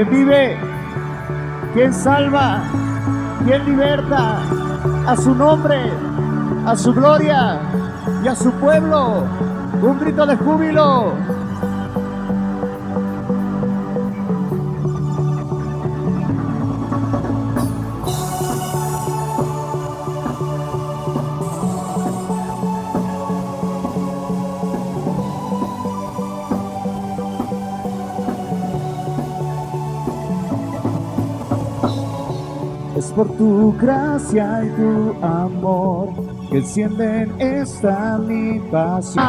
quien vive, quien salva, quien liberta a su nombre, a su gloria y a su pueblo. Un grito de júbilo. Por tu gracia y tu amor que encienden esta mi pasión.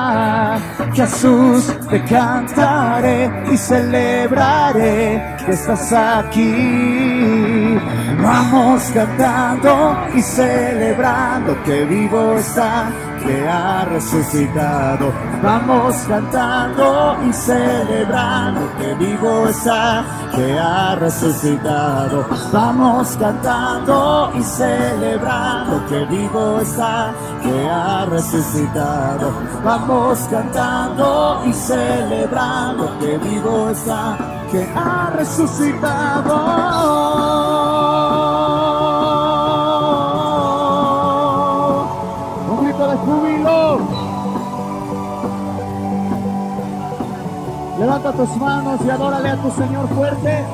Jesús, te cantaré y celebraré que estás aquí. Vamos cantando y celebrando que vivo está, que ha resucitado. Vamos cantando y celebrando que vivo está, que ha resucitado. Vamos cantando y celebrando que vivo está, que ha resucitado. Vamos cantando y celebrando que vivo está, que ha resucitado. Levanta tus manos y adórale a tu Señor fuerte.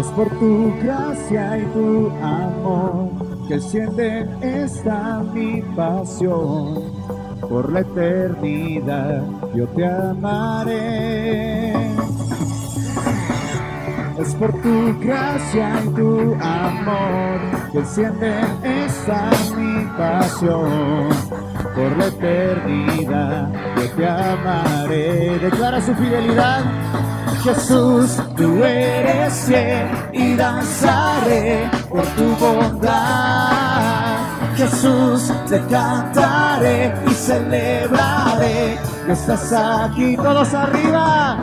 Es por tu gracia y tu amor que enciende esta mi pasión. Por la eternidad yo te amaré. Es por tu gracia y tu amor que enciende esta mi pasión. Por la eternidad yo te amaré. Declara su fidelidad. Jesús, tú eres fiel y danzaré por tu bondad. Jesús, te cantaré y celebraré estás aquí. Todos arriba.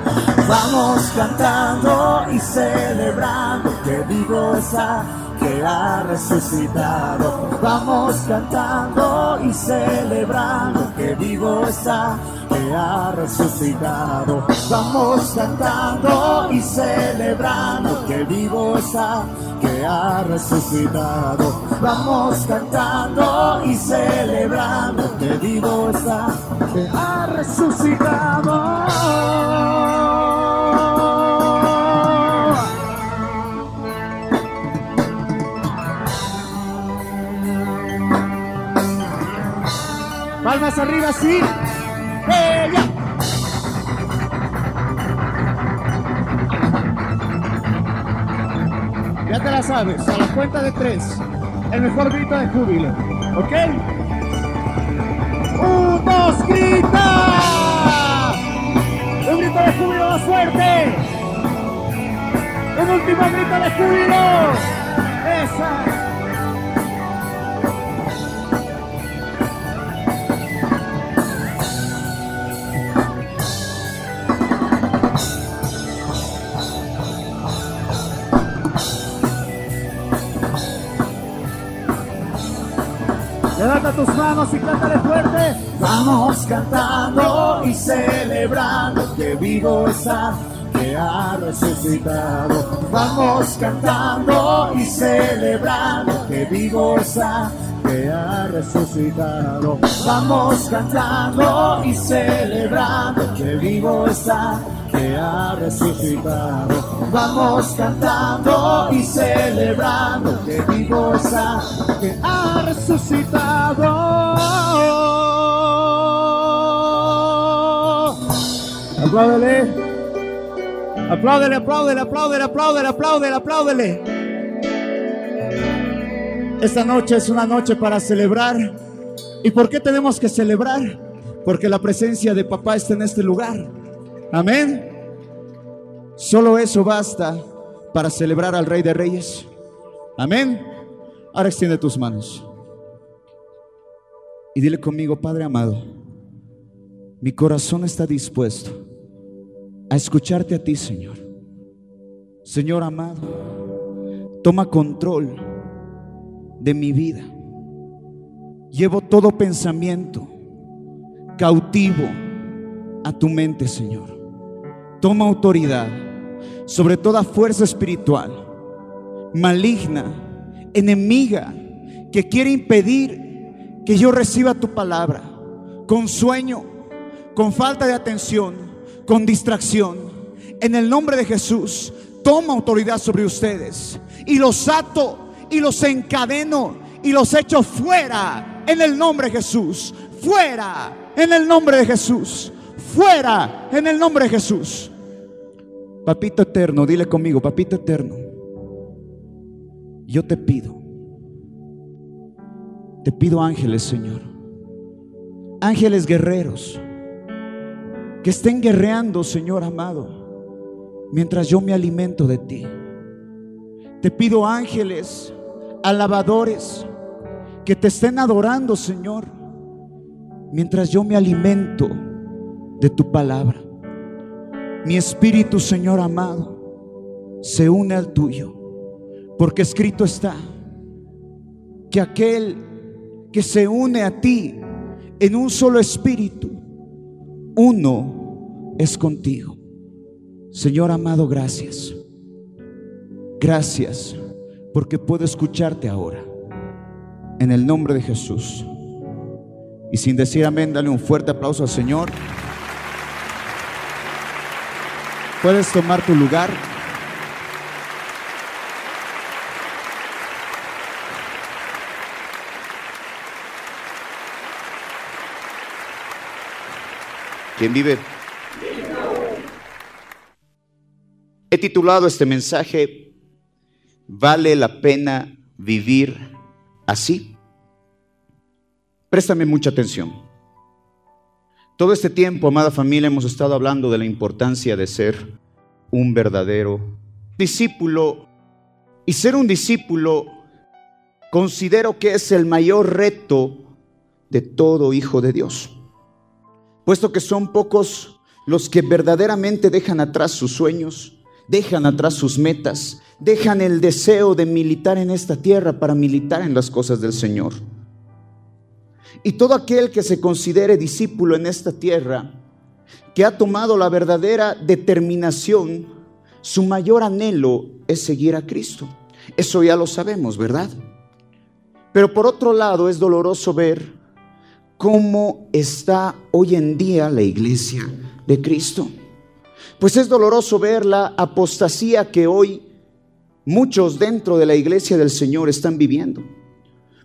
Vamos cantando y celebrando que vivo está, que ha resucitado. Vamos cantando y celebrando que vivo está, que ha resucitado. Vamos cantando y celebrando que vivo está, que ha resucitado. Vamos cantando y celebrando que vivo está, que ha resucitado. Palmas arriba, sí. ¡Ella! Ya te la sabes, a la cuenta de tres. El mejor grito de júbilo. ¿Ok? ¡Un, dos, grita! Un grito de júbilo más fuerte. Un último grito de júbilo. Esa. Levanta tus manos y cántale fuerte. Vamos cantando y celebrando que vivo está, que ha resucitado. Vamos cantando y celebrando que vivo está, que ha resucitado. Vamos cantando y celebrando que vivo está, que ha resucitado. Vamos cantando y celebrando que vivo está, que ha resucitado. Apláudele. Apláudele, apláudele, apláudele, apláudele, apláudele, apláudele. Esta noche es una noche para celebrar. ¿Y por qué tenemos que celebrar? Porque la presencia de papá está en este lugar. Amén. Solo eso basta para celebrar al Rey de Reyes. Amén. Ahora extiende tus manos. Y dile conmigo, Padre amado, mi corazón está dispuesto a escucharte a ti, Señor. Señor amado, toma control de mi vida. Llevo todo pensamiento cautivo a tu mente, Señor. Toma autoridad sobre toda fuerza espiritual, maligna, enemiga, que quiere impedir que yo reciba tu palabra, con sueño, con falta de atención, con distracción. En el nombre de Jesús, toma autoridad sobre ustedes y los ato y los encadeno y los echo fuera en el nombre de Jesús. Fuera en el nombre de Jesús. Fuera en el nombre de Jesús. Papito eterno, dile conmigo, papito eterno, yo te pido, te pido ángeles, Señor, ángeles guerreros, que estén guerreando, Señor amado, mientras yo me alimento de ti. Te pido ángeles, alabadores, que te estén adorando, Señor, mientras yo me alimento de tu palabra. Mi espíritu, Señor amado, se une al tuyo, porque escrito está que aquel que se une a ti en un solo espíritu, uno es contigo. Señor amado, gracias. Gracias porque puedo escucharte ahora. En el nombre de Jesús. Y sin decir amén, dale un fuerte aplauso al Señor. Puedes tomar tu lugar. ¿Quién vive? He titulado este mensaje, ¿vale la pena vivir así? Préstame mucha atención. Todo este tiempo, amada familia, hemos estado hablando de la importancia de ser un verdadero discípulo. Y ser un discípulo considero que es el mayor reto de todo hijo de Dios. Puesto que son pocos los que verdaderamente dejan atrás sus sueños, dejan atrás sus metas, dejan el deseo de militar en esta tierra para militar en las cosas del Señor. Y todo aquel que se considere discípulo en esta tierra, que ha tomado la verdadera determinación, su mayor anhelo es seguir a Cristo. Eso ya lo sabemos, ¿verdad? Pero por otro lado es doloroso ver cómo está hoy en día la iglesia de Cristo. Pues es doloroso ver la apostasía que hoy muchos dentro de la iglesia del Señor están viviendo.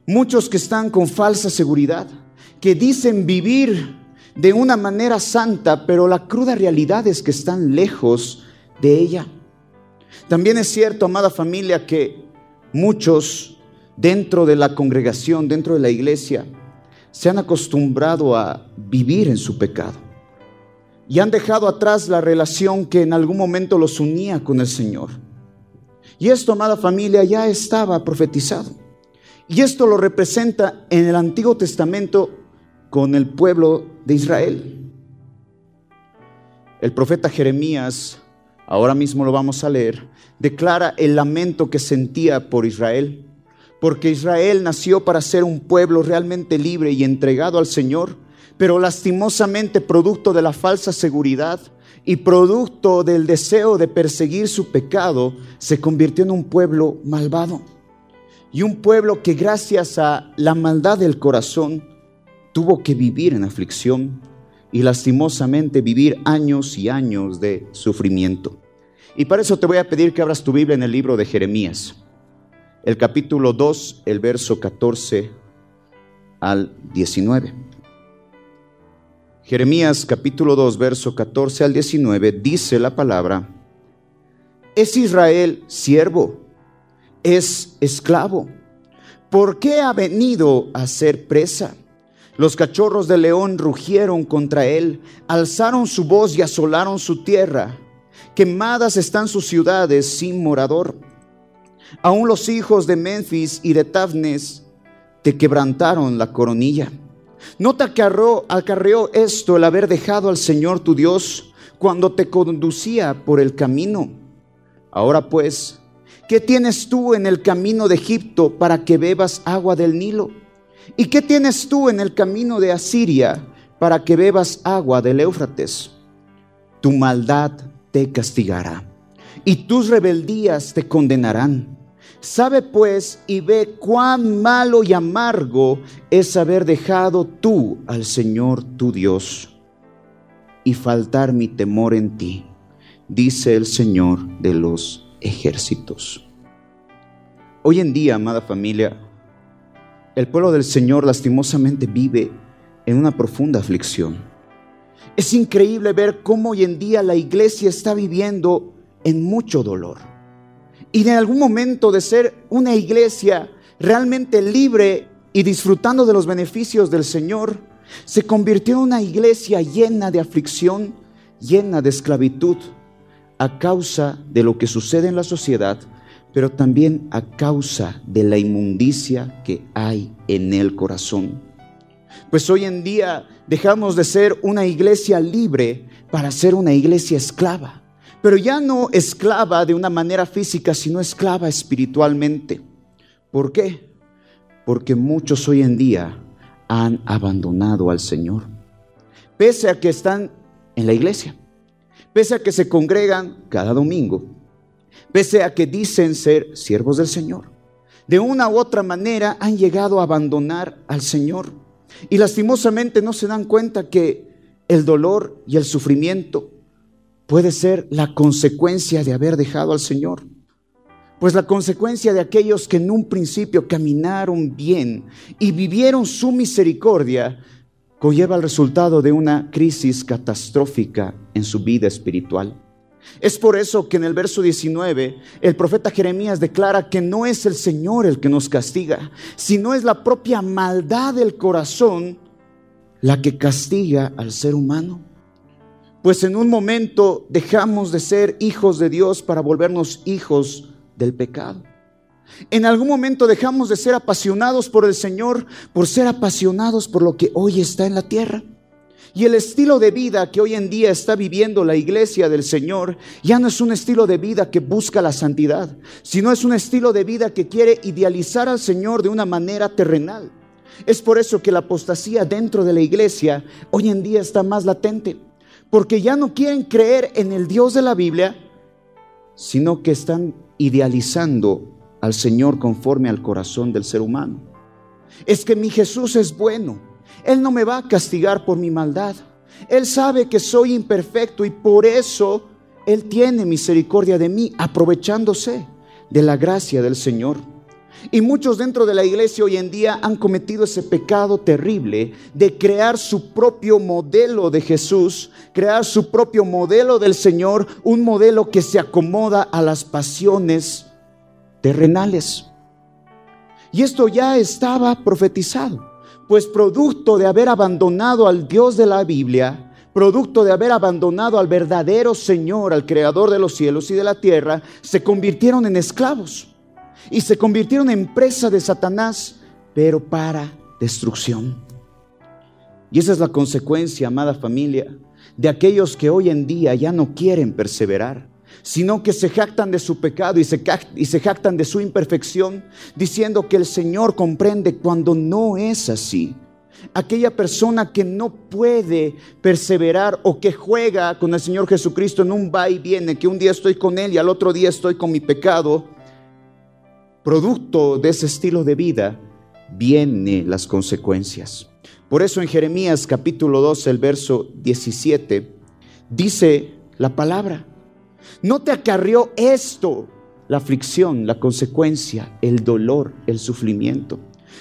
Muchos que están con falsa seguridad, que dicen vivir de una manera santa, pero la cruda realidad es que están lejos de ella. También es cierto, amada familia, que muchos dentro de la congregación, dentro de la iglesia, se han acostumbrado a vivir en su pecado y han dejado atrás la relación que en algún momento los unía con el Señor. Y esto, amada familia, ya estaba profetizado. Y esto lo representa en el Antiguo Testamento con el pueblo de Israel. El profeta Jeremías, ahora mismo lo vamos a leer, declara el lamento que sentía por Israel, porque Israel nació para ser un pueblo realmente libre y entregado al Señor, pero lastimosamente producto de la falsa seguridad y producto del deseo de perseguir su pecado, se convirtió en un pueblo malvado y un pueblo que gracias a la maldad del corazón tuvo que vivir en aflicción y lastimosamente vivir años y años de sufrimiento. Y para eso te voy a pedir que abras tu Biblia en el libro de Jeremías, el capítulo 2, el verso 14 al 19. Jeremías capítulo 2, verso 14 al 19 dice la palabra, es Israel siervo es esclavo. ¿Por qué ha venido a ser presa? Los cachorros de león rugieron contra él, alzaron su voz y asolaron su tierra. Quemadas están sus ciudades sin morador. Aún los hijos de Memphis y de Tafnes te quebrantaron la coronilla. Nota que acarreó esto el haber dejado al Señor tu Dios cuando te conducía por el camino. Ahora pues, ¿Qué tienes tú en el camino de Egipto para que bebas agua del Nilo? ¿Y qué tienes tú en el camino de Asiria para que bebas agua del Éufrates? Tu maldad te castigará y tus rebeldías te condenarán. Sabe pues y ve cuán malo y amargo es haber dejado tú al Señor tu Dios y faltar mi temor en ti, dice el Señor de los ejércitos. Hoy en día, amada familia, el pueblo del Señor lastimosamente vive en una profunda aflicción. Es increíble ver cómo hoy en día la iglesia está viviendo en mucho dolor. Y en algún momento de ser una iglesia realmente libre y disfrutando de los beneficios del Señor, se convirtió en una iglesia llena de aflicción, llena de esclavitud, a causa de lo que sucede en la sociedad pero también a causa de la inmundicia que hay en el corazón. Pues hoy en día dejamos de ser una iglesia libre para ser una iglesia esclava, pero ya no esclava de una manera física, sino esclava espiritualmente. ¿Por qué? Porque muchos hoy en día han abandonado al Señor, pese a que están en la iglesia, pese a que se congregan cada domingo, pese a que dicen ser siervos del Señor. De una u otra manera han llegado a abandonar al Señor y lastimosamente no se dan cuenta que el dolor y el sufrimiento puede ser la consecuencia de haber dejado al Señor. Pues la consecuencia de aquellos que en un principio caminaron bien y vivieron su misericordia conlleva el resultado de una crisis catastrófica en su vida espiritual. Es por eso que en el verso 19 el profeta Jeremías declara que no es el Señor el que nos castiga, sino es la propia maldad del corazón la que castiga al ser humano. Pues en un momento dejamos de ser hijos de Dios para volvernos hijos del pecado. En algún momento dejamos de ser apasionados por el Señor por ser apasionados por lo que hoy está en la tierra. Y el estilo de vida que hoy en día está viviendo la iglesia del Señor ya no es un estilo de vida que busca la santidad, sino es un estilo de vida que quiere idealizar al Señor de una manera terrenal. Es por eso que la apostasía dentro de la iglesia hoy en día está más latente, porque ya no quieren creer en el Dios de la Biblia, sino que están idealizando al Señor conforme al corazón del ser humano. Es que mi Jesús es bueno él no me va a castigar por mi maldad. Él sabe que soy imperfecto y por eso Él tiene misericordia de mí, aprovechándose de la gracia del Señor. Y muchos dentro de la iglesia hoy en día han cometido ese pecado terrible de crear su propio modelo de Jesús, crear su propio modelo del Señor, un modelo que se acomoda a las pasiones terrenales. Y esto ya estaba profetizado. Pues producto de haber abandonado al Dios de la Biblia, producto de haber abandonado al verdadero Señor, al Creador de los cielos y de la tierra, se convirtieron en esclavos y se convirtieron en presa de Satanás, pero para destrucción. Y esa es la consecuencia, amada familia, de aquellos que hoy en día ya no quieren perseverar sino que se jactan de su pecado y se, jactan de su imperfección, diciendo que el Señor comprende cuando no es así. Aquella persona que no puede perseverar o que juega con el Señor Jesucristo en un va y viene, que un día estoy con Él y al otro día estoy con mi pecado, producto de ese estilo de vida, vienen las consecuencias. Por eso en Jeremías capítulo 2, el verso 17, dice la palabra, no te acarrió esto, la aflicción, la consecuencia, el dolor, el sufrimiento.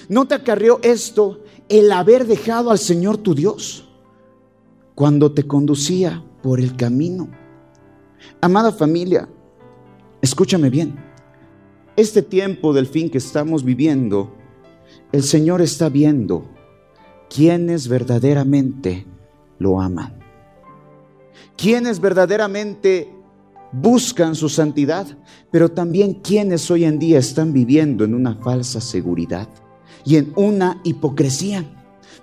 No te acarrió esto el haber dejado al Señor tu Dios cuando te conducía por el camino. Amada familia, escúchame bien. Este tiempo del fin que estamos viviendo, el Señor está viendo quienes verdaderamente lo aman. Quienes verdaderamente buscan su santidad, pero también quienes hoy en día están viviendo en una falsa seguridad y en una hipocresía.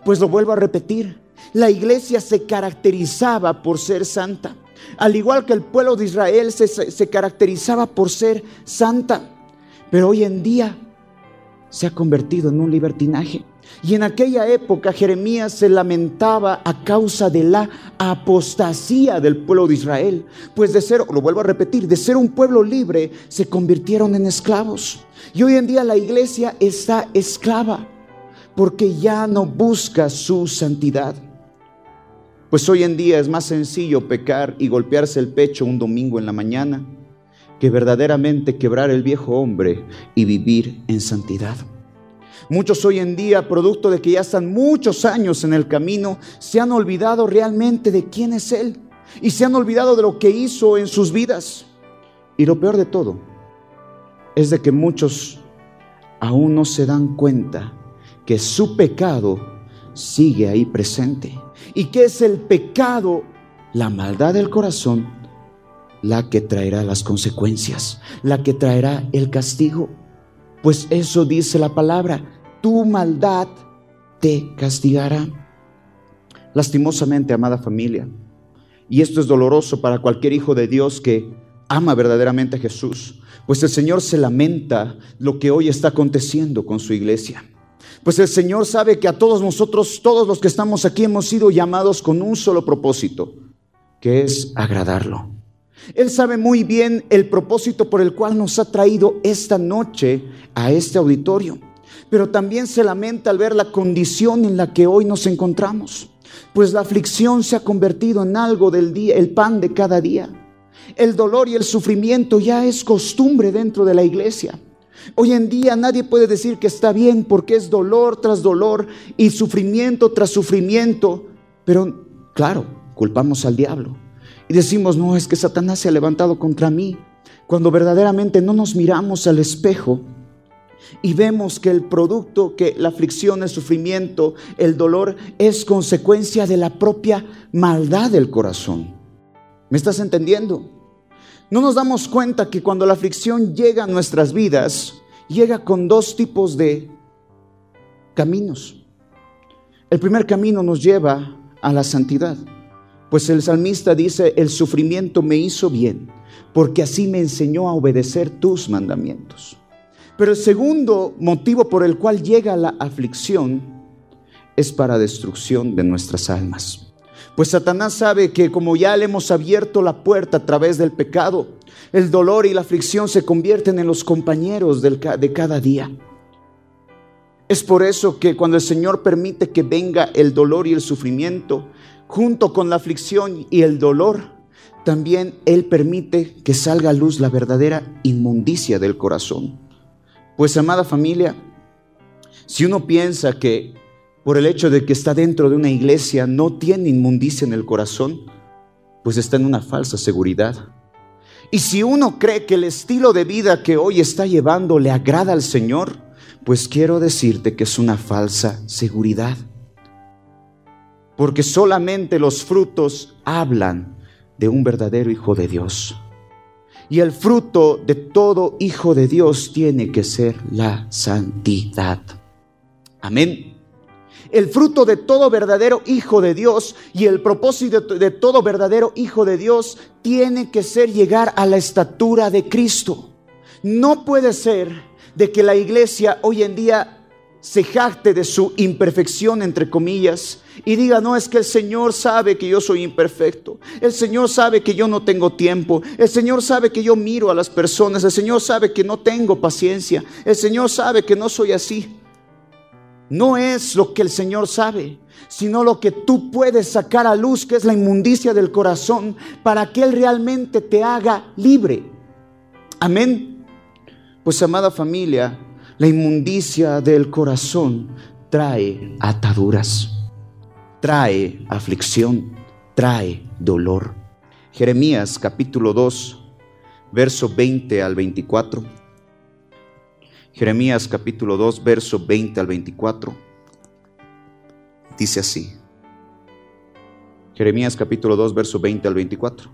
Pues lo vuelvo a repetir, la iglesia se caracterizaba por ser santa, al igual que el pueblo de Israel se, se caracterizaba por ser santa, pero hoy en día se ha convertido en un libertinaje. Y en aquella época Jeremías se lamentaba a causa de la apostasía del pueblo de Israel. Pues de ser, lo vuelvo a repetir, de ser un pueblo libre se convirtieron en esclavos. Y hoy en día la iglesia está esclava porque ya no busca su santidad. Pues hoy en día es más sencillo pecar y golpearse el pecho un domingo en la mañana que verdaderamente quebrar el viejo hombre y vivir en santidad. Muchos hoy en día, producto de que ya están muchos años en el camino, se han olvidado realmente de quién es Él y se han olvidado de lo que hizo en sus vidas. Y lo peor de todo es de que muchos aún no se dan cuenta que su pecado sigue ahí presente. ¿Y que es el pecado? La maldad del corazón, la que traerá las consecuencias, la que traerá el castigo. Pues eso dice la palabra tu maldad te castigará. Lastimosamente, amada familia, y esto es doloroso para cualquier hijo de Dios que ama verdaderamente a Jesús, pues el Señor se lamenta lo que hoy está aconteciendo con su iglesia. Pues el Señor sabe que a todos nosotros, todos los que estamos aquí, hemos sido llamados con un solo propósito, que es agradarlo. Él sabe muy bien el propósito por el cual nos ha traído esta noche a este auditorio pero también se lamenta al ver la condición en la que hoy nos encontramos, pues la aflicción se ha convertido en algo del día, el pan de cada día. El dolor y el sufrimiento ya es costumbre dentro de la iglesia. Hoy en día nadie puede decir que está bien porque es dolor tras dolor y sufrimiento tras sufrimiento, pero claro, culpamos al diablo y decimos, no, es que Satanás se ha levantado contra mí, cuando verdaderamente no nos miramos al espejo y vemos que el producto, que la aflicción, el sufrimiento, el dolor es consecuencia de la propia maldad del corazón. ¿Me estás entendiendo? No nos damos cuenta que cuando la aflicción llega a nuestras vidas, llega con dos tipos de caminos. El primer camino nos lleva a la santidad, pues el salmista dice, el sufrimiento me hizo bien, porque así me enseñó a obedecer tus mandamientos. Pero el segundo motivo por el cual llega la aflicción es para destrucción de nuestras almas. Pues Satanás sabe que como ya le hemos abierto la puerta a través del pecado, el dolor y la aflicción se convierten en los compañeros de cada día. Es por eso que cuando el Señor permite que venga el dolor y el sufrimiento, junto con la aflicción y el dolor, también Él permite que salga a luz la verdadera inmundicia del corazón. Pues amada familia, si uno piensa que por el hecho de que está dentro de una iglesia no tiene inmundicia en el corazón, pues está en una falsa seguridad. Y si uno cree que el estilo de vida que hoy está llevando le agrada al Señor, pues quiero decirte que es una falsa seguridad. Porque solamente los frutos hablan de un verdadero hijo de Dios. Y el fruto de todo hijo de Dios tiene que ser la santidad. Amén. El fruto de todo verdadero hijo de Dios y el propósito de todo verdadero hijo de Dios tiene que ser llegar a la estatura de Cristo. No puede ser de que la iglesia hoy en día se jacte de su imperfección, entre comillas, y diga, no, es que el Señor sabe que yo soy imperfecto, el Señor sabe que yo no tengo tiempo, el Señor sabe que yo miro a las personas, el Señor sabe que no tengo paciencia, el Señor sabe que no soy así. No es lo que el Señor sabe, sino lo que tú puedes sacar a luz, que es la inmundicia del corazón, para que Él realmente te haga libre. Amén. Pues amada familia, la inmundicia del corazón trae ataduras, trae aflicción, trae dolor. Jeremías capítulo 2, verso 20 al 24. Jeremías capítulo 2, verso 20 al 24. Dice así. Jeremías capítulo 2, verso 20 al 24.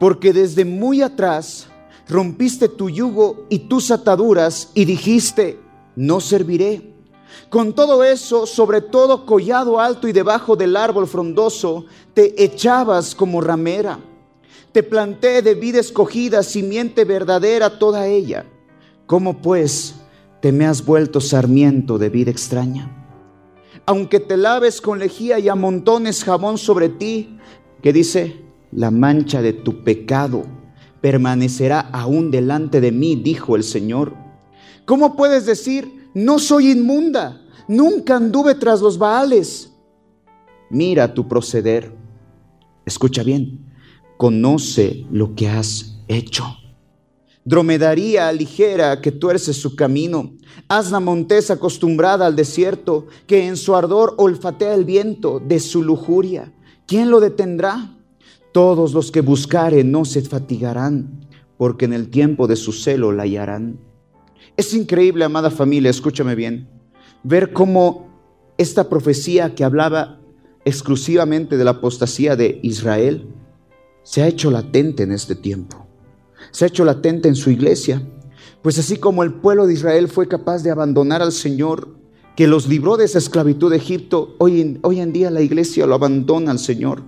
Porque desde muy atrás rompiste tu yugo y tus ataduras y dijiste, no serviré. Con todo eso, sobre todo collado alto y debajo del árbol frondoso, te echabas como ramera. Te planté de vida escogida, simiente verdadera toda ella. ¿Cómo pues te me has vuelto sarmiento de vida extraña? aunque te laves con lejía y amontones jabón sobre ti, que dice, la mancha de tu pecado permanecerá aún delante de mí, dijo el Señor. ¿Cómo puedes decir, no soy inmunda, nunca anduve tras los baales? Mira tu proceder, escucha bien, conoce lo que has hecho. Dromedaría ligera que tuerce su camino, asna montesa acostumbrada al desierto, que en su ardor olfatea el viento de su lujuria. ¿Quién lo detendrá? Todos los que buscaren no se fatigarán, porque en el tiempo de su celo la hallarán. Es increíble, amada familia, escúchame bien, ver cómo esta profecía que hablaba exclusivamente de la apostasía de Israel se ha hecho latente en este tiempo. Se ha hecho latente en su iglesia. Pues así como el pueblo de Israel fue capaz de abandonar al Señor, que los libró de esa esclavitud de Egipto, hoy en, hoy en día la iglesia lo abandona al Señor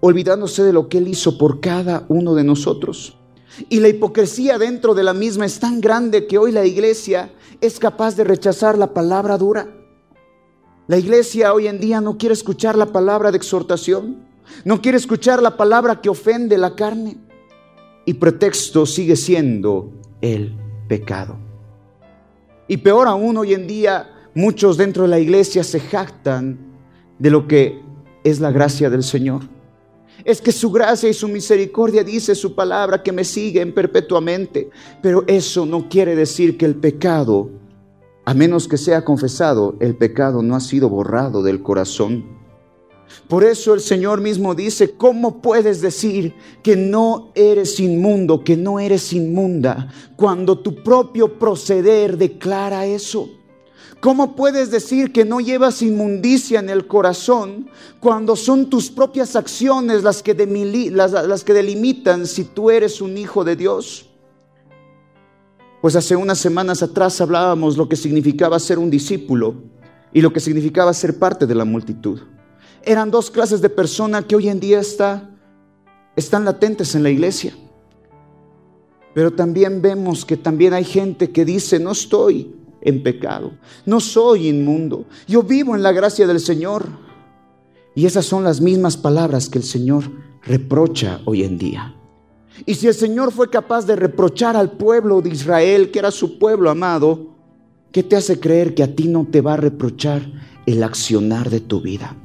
olvidándose de lo que Él hizo por cada uno de nosotros. Y la hipocresía dentro de la misma es tan grande que hoy la iglesia es capaz de rechazar la palabra dura. La iglesia hoy en día no quiere escuchar la palabra de exhortación, no quiere escuchar la palabra que ofende la carne. Y pretexto sigue siendo el pecado. Y peor aún hoy en día, muchos dentro de la iglesia se jactan de lo que es la gracia del Señor. Es que su gracia y su misericordia dice su palabra que me siguen perpetuamente. Pero eso no quiere decir que el pecado, a menos que sea confesado, el pecado no ha sido borrado del corazón. Por eso el Señor mismo dice, ¿cómo puedes decir que no eres inmundo, que no eres inmunda, cuando tu propio proceder declara eso? ¿Cómo puedes decir que no llevas inmundicia en el corazón cuando son tus propias acciones las que, delimitan si tú eres un hijo de Dios? Pues hace unas semanas atrás hablábamos lo que significaba ser un discípulo y lo que significaba ser parte de la multitud. Eran dos clases de persona que hoy en día está, están latentes en la iglesia. Pero también vemos que también hay gente que dice, no estoy en pecado. No soy inmundo. Yo vivo en la gracia del Señor. Y esas son las mismas palabras que el Señor reprocha hoy en día. Y si el Señor fue capaz de reprochar al pueblo de Israel, que era su pueblo amado, ¿qué te hace creer que a ti no te va a reprochar el accionar de tu vida?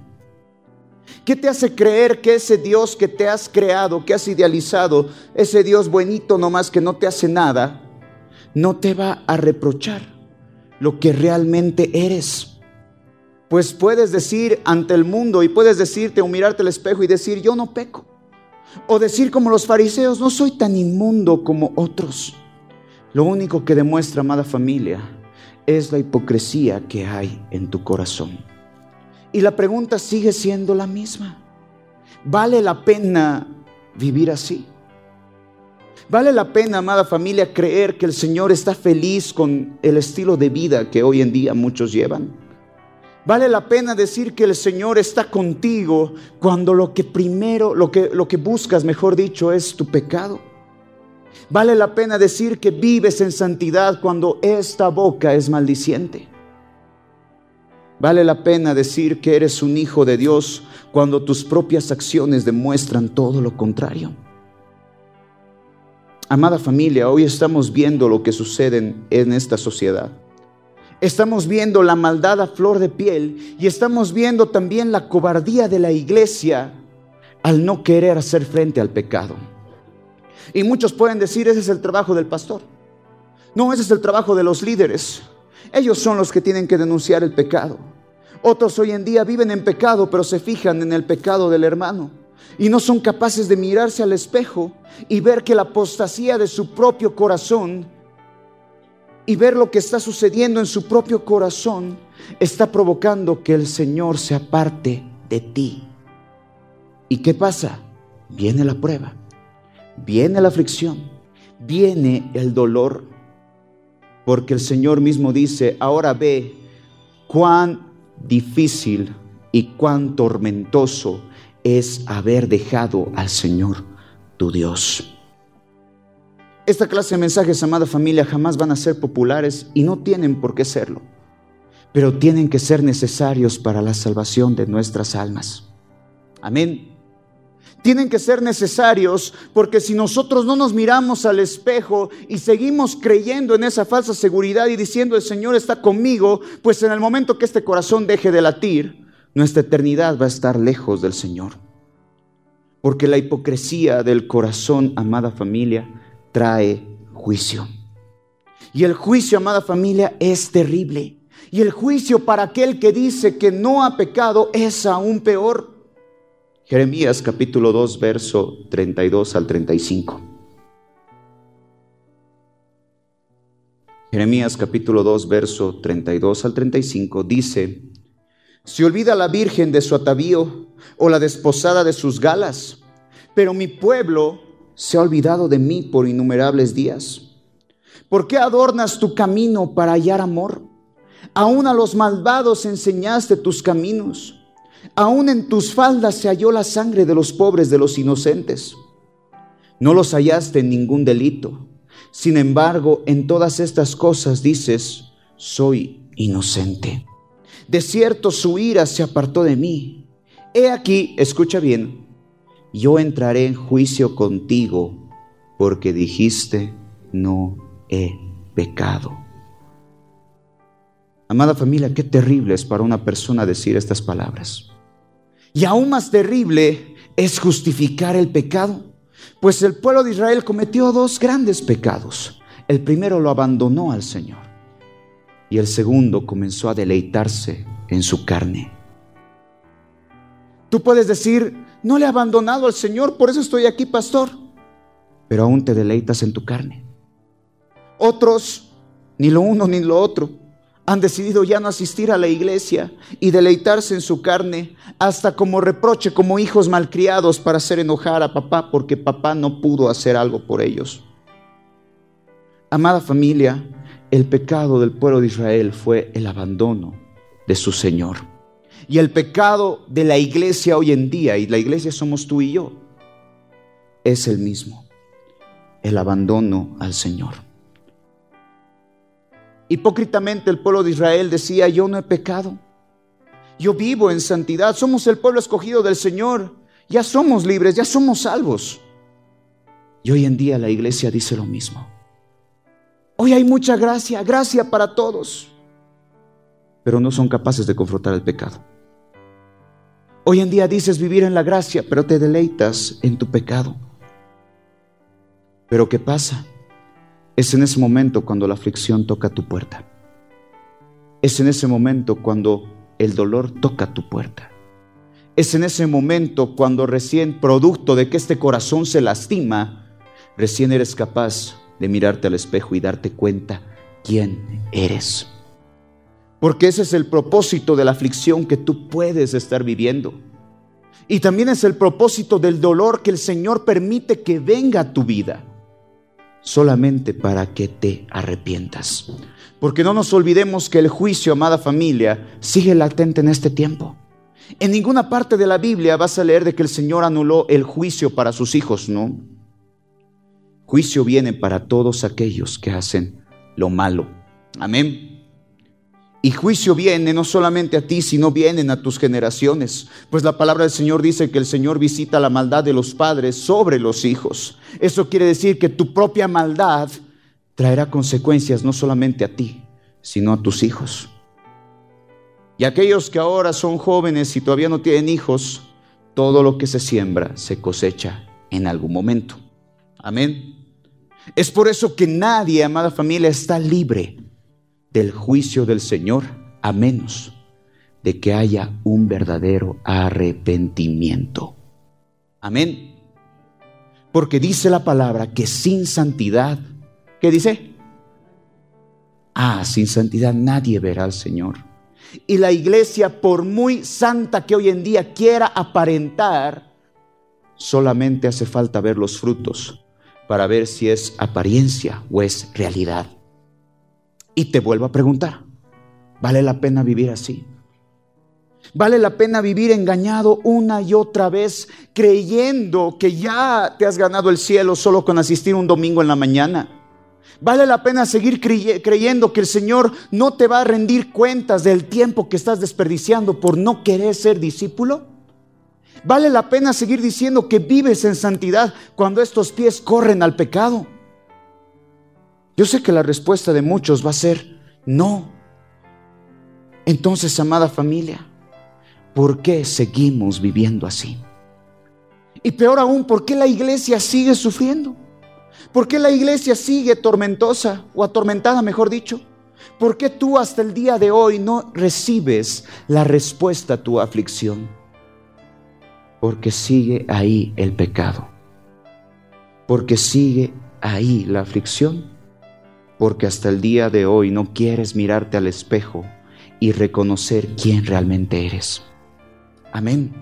¿Qué te hace creer que ese Dios que te has creado, que has idealizado, ese Dios buenito nomás que no te hace nada, no te va a reprochar? Lo que realmente eres. Pues puedes decir ante el mundo y puedes decirte o mirarte al espejo y decir, yo no peco. O decir como los fariseos, no soy tan inmundo como otros. Lo único que demuestra, amada familia, es la hipocresía que hay en tu corazón. Y la pregunta sigue siendo la misma. ¿Vale la pena vivir así? Vale la pena, amada familia, creer que el Señor está feliz con el estilo de vida que hoy en día muchos llevan. Vale la pena decir que el Señor está contigo cuando lo que primero, lo que, lo que buscas, mejor dicho, es tu pecado. Vale la pena decir que vives en santidad cuando esta boca es maldiciente. Vale la pena decir que eres un hijo de Dios cuando tus propias acciones demuestran todo lo contrario. Amada familia, hoy estamos viendo lo que sucede en, esta sociedad. Estamos viendo la maldad a flor de piel y estamos viendo también la cobardía de la iglesia al no querer hacer frente al pecado. Y muchos pueden decir, ese es el trabajo del pastor. No, ese es el trabajo de los líderes. Ellos son los que tienen que denunciar el pecado. Otros hoy en día viven en pecado, pero se fijan en el pecado del hermano y no son capaces de mirarse al espejo y ver que la apostasía de su propio corazón y ver lo que está sucediendo en su propio corazón está provocando que el Señor se aparte de ti. ¿Y qué pasa? Viene la prueba, viene la aflicción, viene el dolor, porque el Señor mismo dice, ahora ve cuán difícil y cuán tormentoso es haber dejado al Señor tu Dios. Esta clase de mensajes, amada familia, jamás van a ser populares y no tienen por qué serlo. pero tienen que ser necesarios para la salvación de nuestras almas. Amén. Tienen que ser necesarios porque si nosotros no nos miramos al espejo y seguimos creyendo en esa falsa seguridad y diciendo el Señor está conmigo, pues en el momento que este corazón deje de latir, nuestra eternidad va a estar lejos del Señor. Porque la hipocresía del corazón, amada familia, trae juicio. Y el juicio, amada familia, es terrible. Y el juicio para aquel que dice que no ha pecado es aún peor. Jeremías capítulo 2, verso 32 al 35. Jeremías capítulo 2, verso 32 al 35 dice, se olvida la virgen de su atavío o la desposada de sus galas, pero mi pueblo se ha olvidado de mí por innumerables días. ¿Por qué adornas tu camino para hallar amor? Aún a los malvados enseñaste tus caminos. Aún en tus faldas se halló la sangre de los pobres, de los inocentes. No los hallaste en ningún delito. Sin embargo, en todas estas cosas dices, soy inocente. De cierto, su ira se apartó de mí. He aquí, escucha bien, yo entraré en juicio contigo porque dijiste, no he pecado. Amada familia, qué terrible es para una persona decir estas palabras. Y aún más terrible es justificar el pecado, pues el pueblo de Israel cometió dos grandes pecados. El primero lo abandonó al Señor y el segundo comenzó a deleitarse en su carne. Tú puedes decir, no le he abandonado al Señor, por eso estoy aquí, pastor, pero aún te deleitas en tu carne. Otros, ni lo uno ni lo otro, han decidido ya no asistir a la iglesia y deleitarse en su carne hasta como reproche, como hijos malcriados para hacer enojar a papá porque papá no pudo hacer algo por ellos. Amada familia, el pecado del pueblo de Israel fue el abandono de su Señor. Y el pecado de la iglesia hoy en día, y la iglesia somos tú y yo, es el mismo, el abandono al Señor. Hipócritamente el pueblo de Israel decía, yo no he pecado, yo vivo en santidad, somos el pueblo escogido del Señor, ya somos libres, ya somos salvos. Y hoy en día la iglesia dice lo mismo. Hoy hay mucha gracia, gracia para todos, pero no son capaces de confrontar el pecado. Hoy en día dices vivir en la gracia, pero te deleitas en tu pecado. Pero ¿qué pasa? Es en ese momento cuando la aflicción toca tu puerta. Es en ese momento cuando el dolor toca tu puerta. Es en ese momento cuando recién, producto de que este corazón se lastima, recién eres capaz de mirarte al espejo y darte cuenta quién eres. Porque ese es el propósito de la aflicción que tú puedes estar viviendo. Y también es el propósito del dolor que el Señor permite que venga a tu vida solamente para que te arrepientas. Porque no nos olvidemos que el juicio, amada familia, sigue latente en este tiempo. En ninguna parte de la Biblia vas a leer de que el Señor anuló el juicio para sus hijos, no. Juicio viene para todos aquellos que hacen lo malo. Amén. Y juicio viene no solamente a ti, sino vienen a tus generaciones. Pues la palabra del Señor dice que el Señor visita la maldad de los padres sobre los hijos. Eso quiere decir que tu propia maldad traerá consecuencias no solamente a ti, sino a tus hijos. Y aquellos que ahora son jóvenes y todavía no tienen hijos, todo lo que se siembra se cosecha en algún momento. Amén. Es por eso que nadie, amada familia, está libre del juicio del Señor, a menos de que haya un verdadero arrepentimiento. Amén. Porque dice la palabra que sin santidad, ¿qué dice? Ah, sin santidad nadie verá al Señor. Y la iglesia, por muy santa que hoy en día quiera aparentar, solamente hace falta ver los frutos para ver si es apariencia o es realidad. Y te vuelvo a preguntar, ¿vale la pena vivir así? ¿Vale la pena vivir engañado una y otra vez creyendo que ya te has ganado el cielo solo con asistir un domingo en la mañana? Vale la pena seguir creyendo que el Señor no te va a rendir cuentas del tiempo que estás desperdiciando por no querer ser discípulo. Vale la pena seguir diciendo que vives en santidad cuando estos pies corren al pecado. Yo sé que la respuesta de muchos va a ser no. Entonces, amada familia, ¿por qué seguimos viviendo así? Y peor aún, ¿por qué la iglesia sigue sufriendo? ¿Por qué la iglesia sigue tormentosa o atormentada, mejor dicho? ¿Por qué tú hasta el día de hoy no recibes la respuesta a tu aflicción? Porque sigue ahí el pecado. Porque sigue ahí la aflicción. Porque hasta el día de hoy no quieres mirarte al espejo y reconocer quién realmente eres. Amén.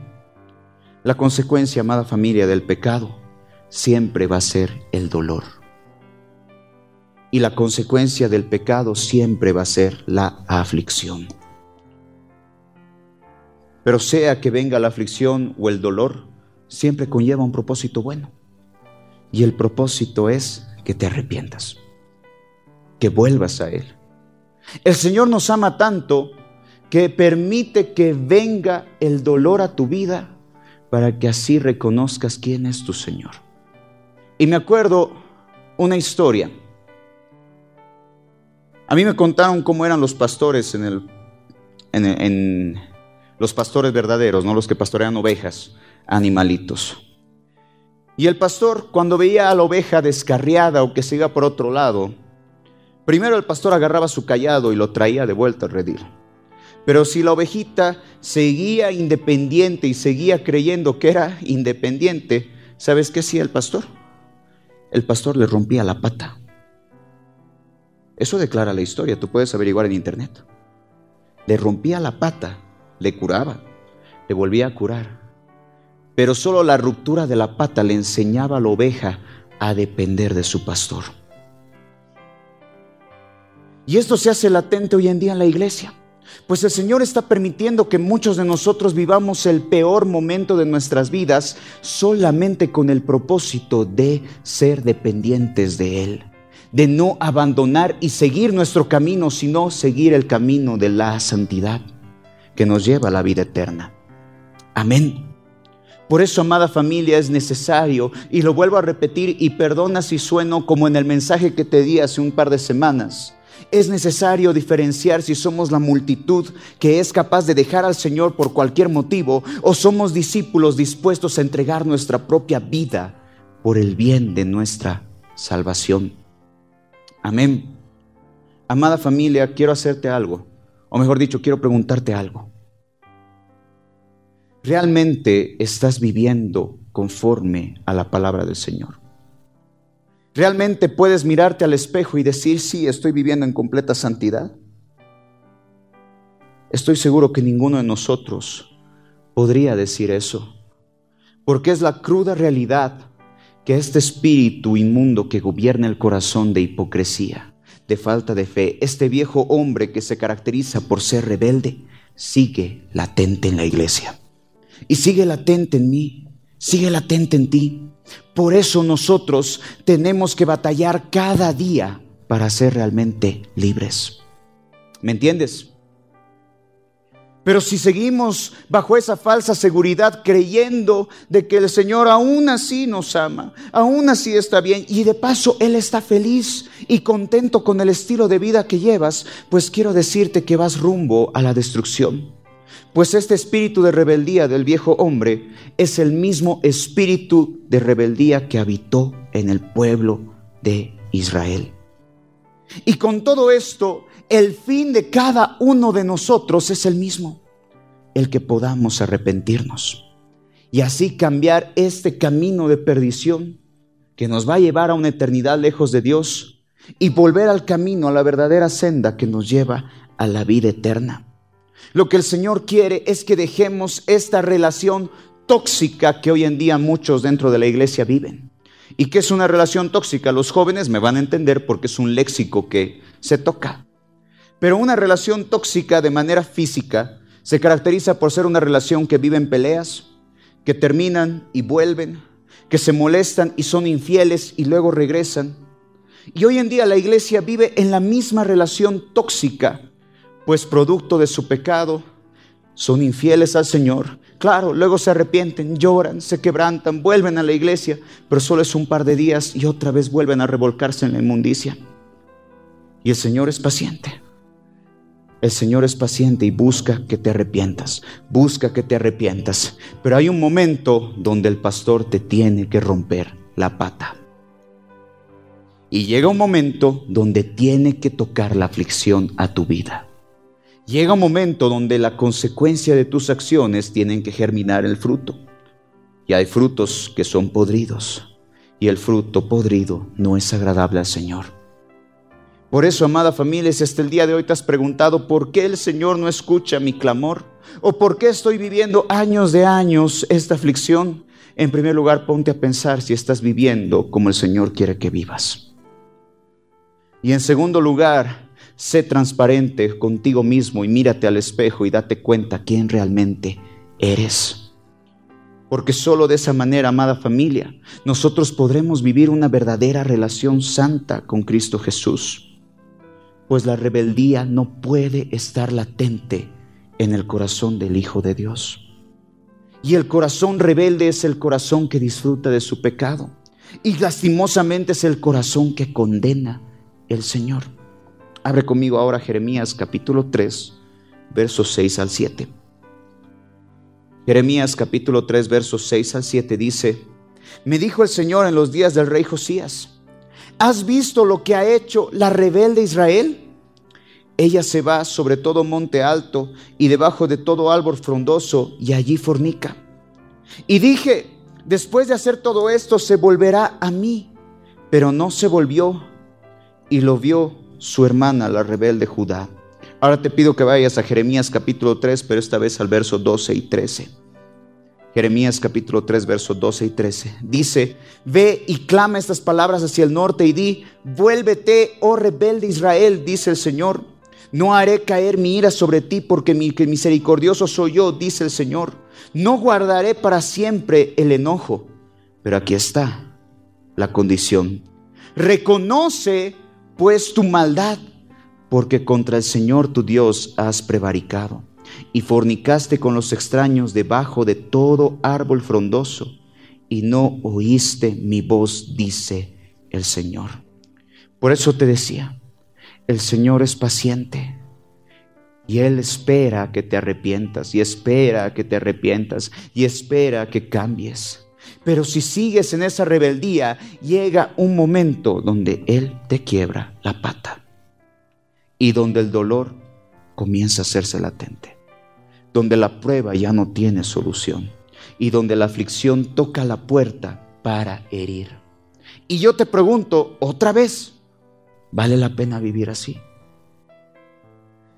La consecuencia, amada familia, del pecado siempre va a ser el dolor. Y la consecuencia del pecado siempre va a ser la aflicción. Pero sea que venga la aflicción o el dolor, siempre conlleva un propósito bueno. Y el propósito es que te arrepientas, que vuelvas a Él. El Señor nos ama tanto que permite que venga el dolor a tu vida para que así reconozcas quién es tu Señor. Y me acuerdo una historia. A mí me contaron cómo eran los pastores en el, en, los pastores verdaderos, no los que pastorean ovejas, animalitos. Y el pastor, cuando veía a la oveja descarriada o que se iba por otro lado, primero el pastor agarraba su callado y lo traía de vuelta al redil. Pero si la ovejita seguía independiente y seguía creyendo que era independiente, ¿sabes qué hacía el pastor? el pastor le rompía la pata. Eso declara la historia, tú puedes averiguar en internet. Le rompía la pata, le curaba, le volvía a curar. Pero solo la ruptura de la pata le enseñaba a la oveja a depender de su pastor. Y esto se hace latente hoy en día en la iglesia. Pues el Señor está permitiendo que muchos de nosotros vivamos el peor momento de nuestras vidas solamente con el propósito de ser dependientes de Él, de no abandonar y seguir nuestro camino, sino seguir el camino de la santidad que nos lleva a la vida eterna. Amén. Por eso, amada familia, es necesario, y lo vuelvo a repetir, y perdona si sueno como en el mensaje que te di hace un par de semanas es necesario diferenciar si somos la multitud que es capaz de dejar al Señor por cualquier motivo o somos discípulos dispuestos a entregar nuestra propia vida por el bien de nuestra salvación. Amén. Amada familia, quiero hacerte algo, o mejor dicho, quiero preguntarte algo. ¿Realmente estás viviendo conforme a la palabra del Señor? ¿Realmente puedes mirarte al espejo y decir, sí, estoy viviendo en completa santidad? Estoy seguro que ninguno de nosotros podría decir eso, porque es la cruda realidad que este espíritu inmundo que gobierna el corazón de hipocresía, de falta de fe, este viejo hombre que se caracteriza por ser rebelde, sigue latente en la iglesia. Y sigue latente en mí, sigue latente en ti. Por eso nosotros tenemos que batallar cada día para ser realmente libres. ¿Me entiendes? Pero si seguimos bajo esa falsa seguridad creyendo de que el Señor aún así nos ama, aún así está bien y de paso Él está feliz y contento con el estilo de vida que llevas, pues quiero decirte que vas rumbo a la destrucción. Pues este espíritu de rebeldía del viejo hombre es el mismo espíritu de rebeldía que habitó en el pueblo de Israel. Y con todo esto, el fin de cada uno de nosotros es el mismo, el que podamos arrepentirnos y así cambiar este camino de perdición que nos va a llevar a una eternidad lejos de Dios y volver al camino, a la verdadera senda que nos lleva a la vida eterna. Lo que el Señor quiere es que dejemos esta relación tóxica que hoy en día muchos dentro de la iglesia viven. ¿Y qué es una relación tóxica? Los jóvenes me van a entender porque es un léxico que se toca. Pero una relación tóxica de manera física se caracteriza por ser una relación que vive en peleas, que terminan y vuelven, que se molestan y son infieles y luego regresan, Y hoy en día la iglesia vive en la misma relación tóxica, pues producto de su pecado son infieles al Señor. Claro, luego se arrepienten, lloran, se quebrantan, vuelven a la iglesia, pero solo es un par de días y otra vez vuelven a revolcarse en la inmundicia. Y el Señor es paciente. El Señor es paciente y busca que te arrepientas, busca que te arrepientas. Pero hay un momento donde el pastor te tiene que romper la pata. Y llega un momento donde tiene que tocar la aflicción a tu vida. Llega un momento donde la consecuencia de tus acciones tienen que germinar el fruto. Y hay frutos que son podridos. Y el fruto podrido no es agradable al Señor. Por eso, amada familia, si hasta el día de hoy te has preguntado por qué el Señor no escucha mi clamor o por qué estoy viviendo años de años esta aflicción, en primer lugar ponte a pensar si estás viviendo como el Señor quiere que vivas. Y en segundo lugar, sé transparente contigo mismo y mírate al espejo y date cuenta quién realmente eres. Porque solo de esa manera, amada familia, nosotros podremos vivir una verdadera relación santa con Cristo Jesús. Pues la rebeldía no puede estar latente en el corazón del Hijo de Dios. Y el corazón rebelde es el corazón que disfruta de su pecado. Y lastimosamente es el corazón que condena el Señor. Abre conmigo ahora Jeremías capítulo 3, versos 6 al 7. Jeremías capítulo 3, versos 6 al 7 dice, me dijo el Señor en los días del rey Josías, ¿has visto lo que ha hecho la rebelde Israel? Ella se va sobre todo monte alto y debajo de todo árbol frondoso y allí fornica. Y dije, después de hacer todo esto se volverá a mí, pero no se volvió y lo vio su hermana, la rebelde Judá. Ahora te pido que vayas a Jeremías capítulo 3, pero esta vez al verso 12 y 13. Jeremías capítulo 3, versos 12 y 13. Dice, ve y clama estas palabras hacia el norte y di, vuélvete, oh rebelde Israel, dice el Señor. No haré caer mi ira sobre ti porque mi, misericordioso soy yo, dice el Señor. No guardaré para siempre el enojo. Pero aquí está la condición. Reconoce pues tu maldad, porque contra el Señor tu Dios has prevaricado, y fornicaste con los extraños debajo de todo árbol frondoso, y no oíste mi voz, dice el Señor. Por eso te decía, el Señor es paciente. Y Él espera que te arrepientas, y espera que te arrepientas, y espera que cambies. Pero si sigues en esa rebeldía, llega un momento donde Él te quiebra la pata y donde el dolor comienza a hacerse latente, donde la prueba ya no tiene solución y donde la aflicción toca la puerta para herir. Y yo te pregunto otra vez, ¿vale la pena vivir así?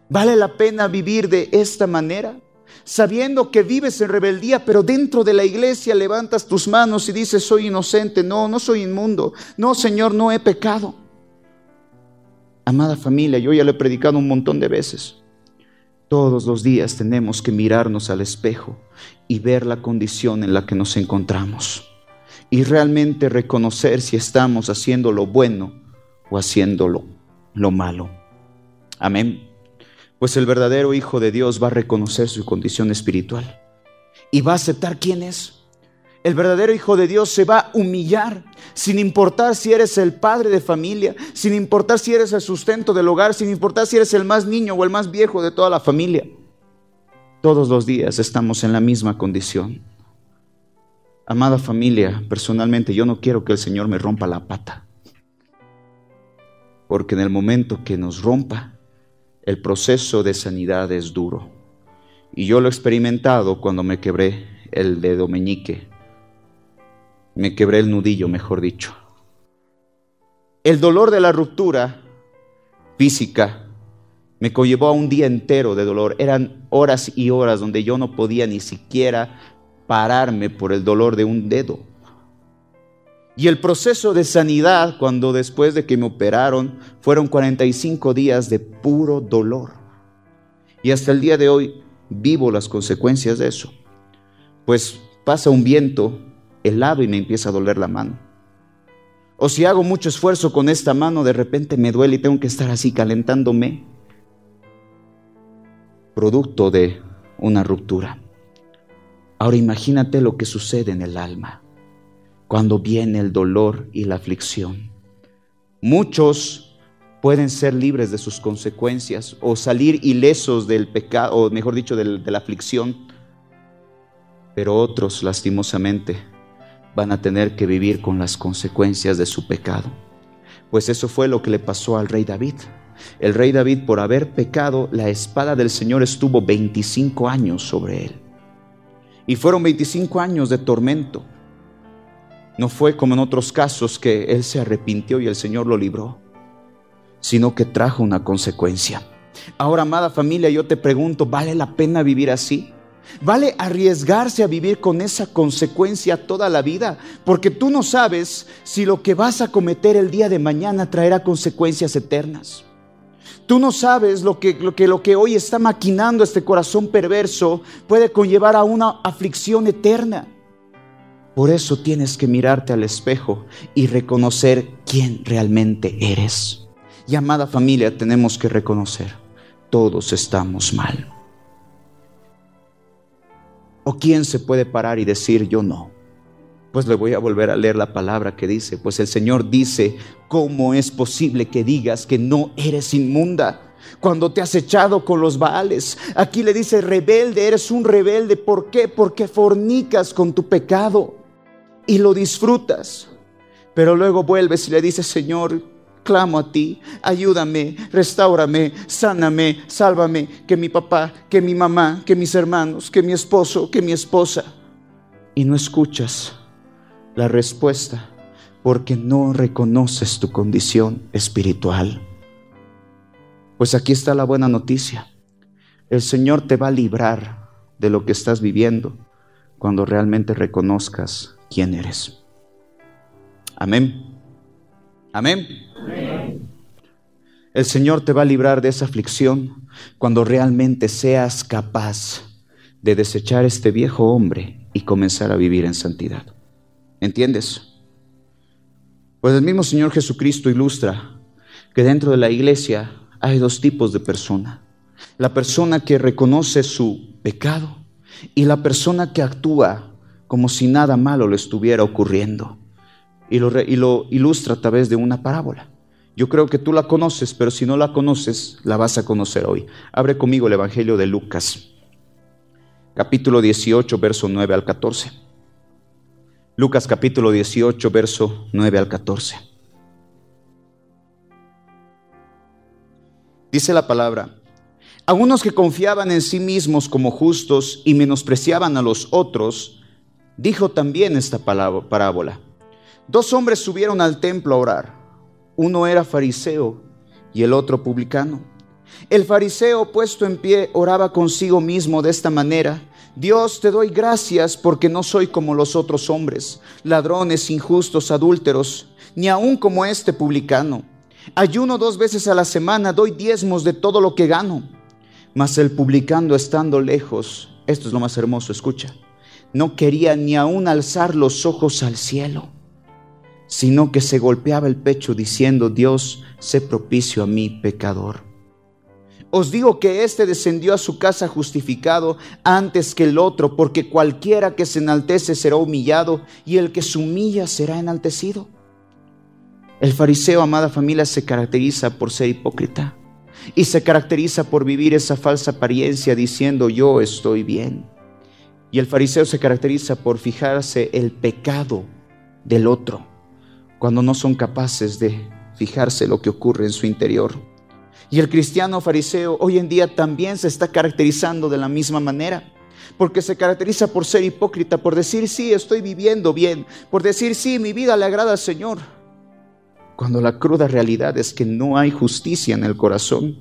¿Vale la pena vivir de esta manera? sabiendo que vives en rebeldía, pero dentro de la iglesia levantas tus manos y dices, soy inocente, no, no soy inmundo, no, Señor, no he pecado. Amada familia, yo ya le he predicado un montón de veces. Todos los días tenemos que mirarnos al espejo y ver la condición en la que nos encontramos y realmente reconocer si estamos haciendo lo bueno o haciendo lo malo. Amén. Pues el verdadero Hijo de Dios va a reconocer su condición espiritual y va a aceptar quién es. El verdadero Hijo de Dios se va a humillar sin importar si eres el padre de familia, sin importar si eres el sustento del hogar, sin importar si eres el más niño o el más viejo de toda la familia. Todos los días estamos en la misma condición. Amada familia, personalmente yo no quiero que el Señor me rompa la pata. Porque en el momento que nos rompa, el proceso de sanidad es duro. Y yo lo he experimentado cuando me quebré el dedo meñique. Me quebré el nudillo, mejor dicho. El dolor de la ruptura física me conllevó a un día entero de dolor. Eran horas y horas donde yo no podía ni siquiera pararme por el dolor de un dedo. Y el proceso de sanidad, cuando después de que me operaron, fueron 45 días de puro dolor. Y hasta el día de hoy vivo las consecuencias de eso. Pues pasa un viento helado y me empieza a doler la mano. O si hago mucho esfuerzo con esta mano, de repente me duele y tengo que estar así calentándome. Producto de una ruptura. Ahora imagínate lo que sucede en el alma cuando viene el dolor y la aflicción. Muchos pueden ser libres de sus consecuencias o salir ilesos del pecado, o mejor dicho, de la aflicción, pero otros, lastimosamente, van a tener que vivir con las consecuencias de su pecado. Pues eso fue lo que le pasó al rey David. El rey David, por haber pecado, la espada del Señor estuvo 25 años sobre él. Y fueron 25 años de tormento. No fue como en otros casos que él se arrepintió y el Señor lo libró, sino que trajo una consecuencia. Ahora, amada familia, yo te pregunto, ¿vale la pena vivir así? ¿Vale arriesgarse a vivir con esa consecuencia toda la vida? Porque tú no sabes si lo que vas a cometer el día de mañana traerá consecuencias eternas. Tú no sabes lo que, lo que, lo que hoy está maquinando este corazón perverso puede conllevar a una aflicción eterna. Por eso tienes que mirarte al espejo y reconocer quién realmente eres. Y amada familia, tenemos que reconocer, todos estamos mal. ¿O quién se puede parar y decir yo no? Pues le voy a volver a leer la palabra que dice, pues el Señor dice, ¿cómo es posible que digas que no eres inmunda? Cuando te has echado con los baales. Aquí le dice, rebelde, eres un rebelde. ¿Por qué? Porque fornicas con tu pecado y lo disfrutas. Pero luego vuelves y le dices, Señor, clamo a ti, ayúdame, restaurame, sáname, sálvame, que mi papá, que mi mamá, que mis hermanos, que mi esposo, que mi esposa. Y no escuchas la respuesta porque no reconoces tu condición espiritual. Pues aquí está la buena noticia. El Señor te va a librar de lo que estás viviendo cuando realmente reconozcas quién eres. Amén. Amén. El Señor te va a librar de esa aflicción cuando realmente seas capaz de desechar este viejo hombre y comenzar a vivir en santidad. ¿Entiendes? Pues el mismo Señor Jesucristo ilustra que dentro de la iglesia hay dos tipos de persona. La persona que reconoce su pecado y la persona que actúa como si nada malo le estuviera ocurriendo. Y lo, ilustra a través de una parábola. Yo creo que tú la conoces, pero si no la conoces, la vas a conocer hoy. Abre conmigo el Evangelio de Lucas, capítulo 18, verso 9 al 14. Lucas capítulo 18, verso 9 al 14. Dice la palabra, algunos que confiaban en sí mismos como justos y menospreciaban a los otros, dijo también esta parábola. Dos hombres subieron al templo a orar. Uno era fariseo y el otro publicano. El fariseo puesto en pie oraba consigo mismo de esta manera. Dios te doy gracias porque no soy como los otros hombres, ladrones, injustos, adúlteros, ni aun como este publicano. Ayuno dos veces a la semana, doy diezmos de todo lo que gano. Mas el publicano estando lejos, esto es lo más hermoso, escucha, no quería ni aún alzar los ojos al cielo, sino que se golpeaba el pecho diciendo, Dios, sé propicio a mí, pecador. Os digo que éste descendió a su casa justificado antes que el otro, porque cualquiera que se enaltece será humillado y el que se humilla será enaltecido. El fariseo, amada familia, se caracteriza por ser hipócrita y se caracteriza por vivir esa falsa apariencia diciendo yo estoy bien. Y el fariseo se caracteriza por fijarse el pecado del otro, cuando no son capaces de fijarse lo que ocurre en su interior. Y el cristiano fariseo hoy en día también se está caracterizando de la misma manera, porque se caracteriza por ser hipócrita, por decir sí, estoy viviendo bien, por decir sí, mi vida le agrada al Señor, cuando la cruda realidad es que no hay justicia en el corazón.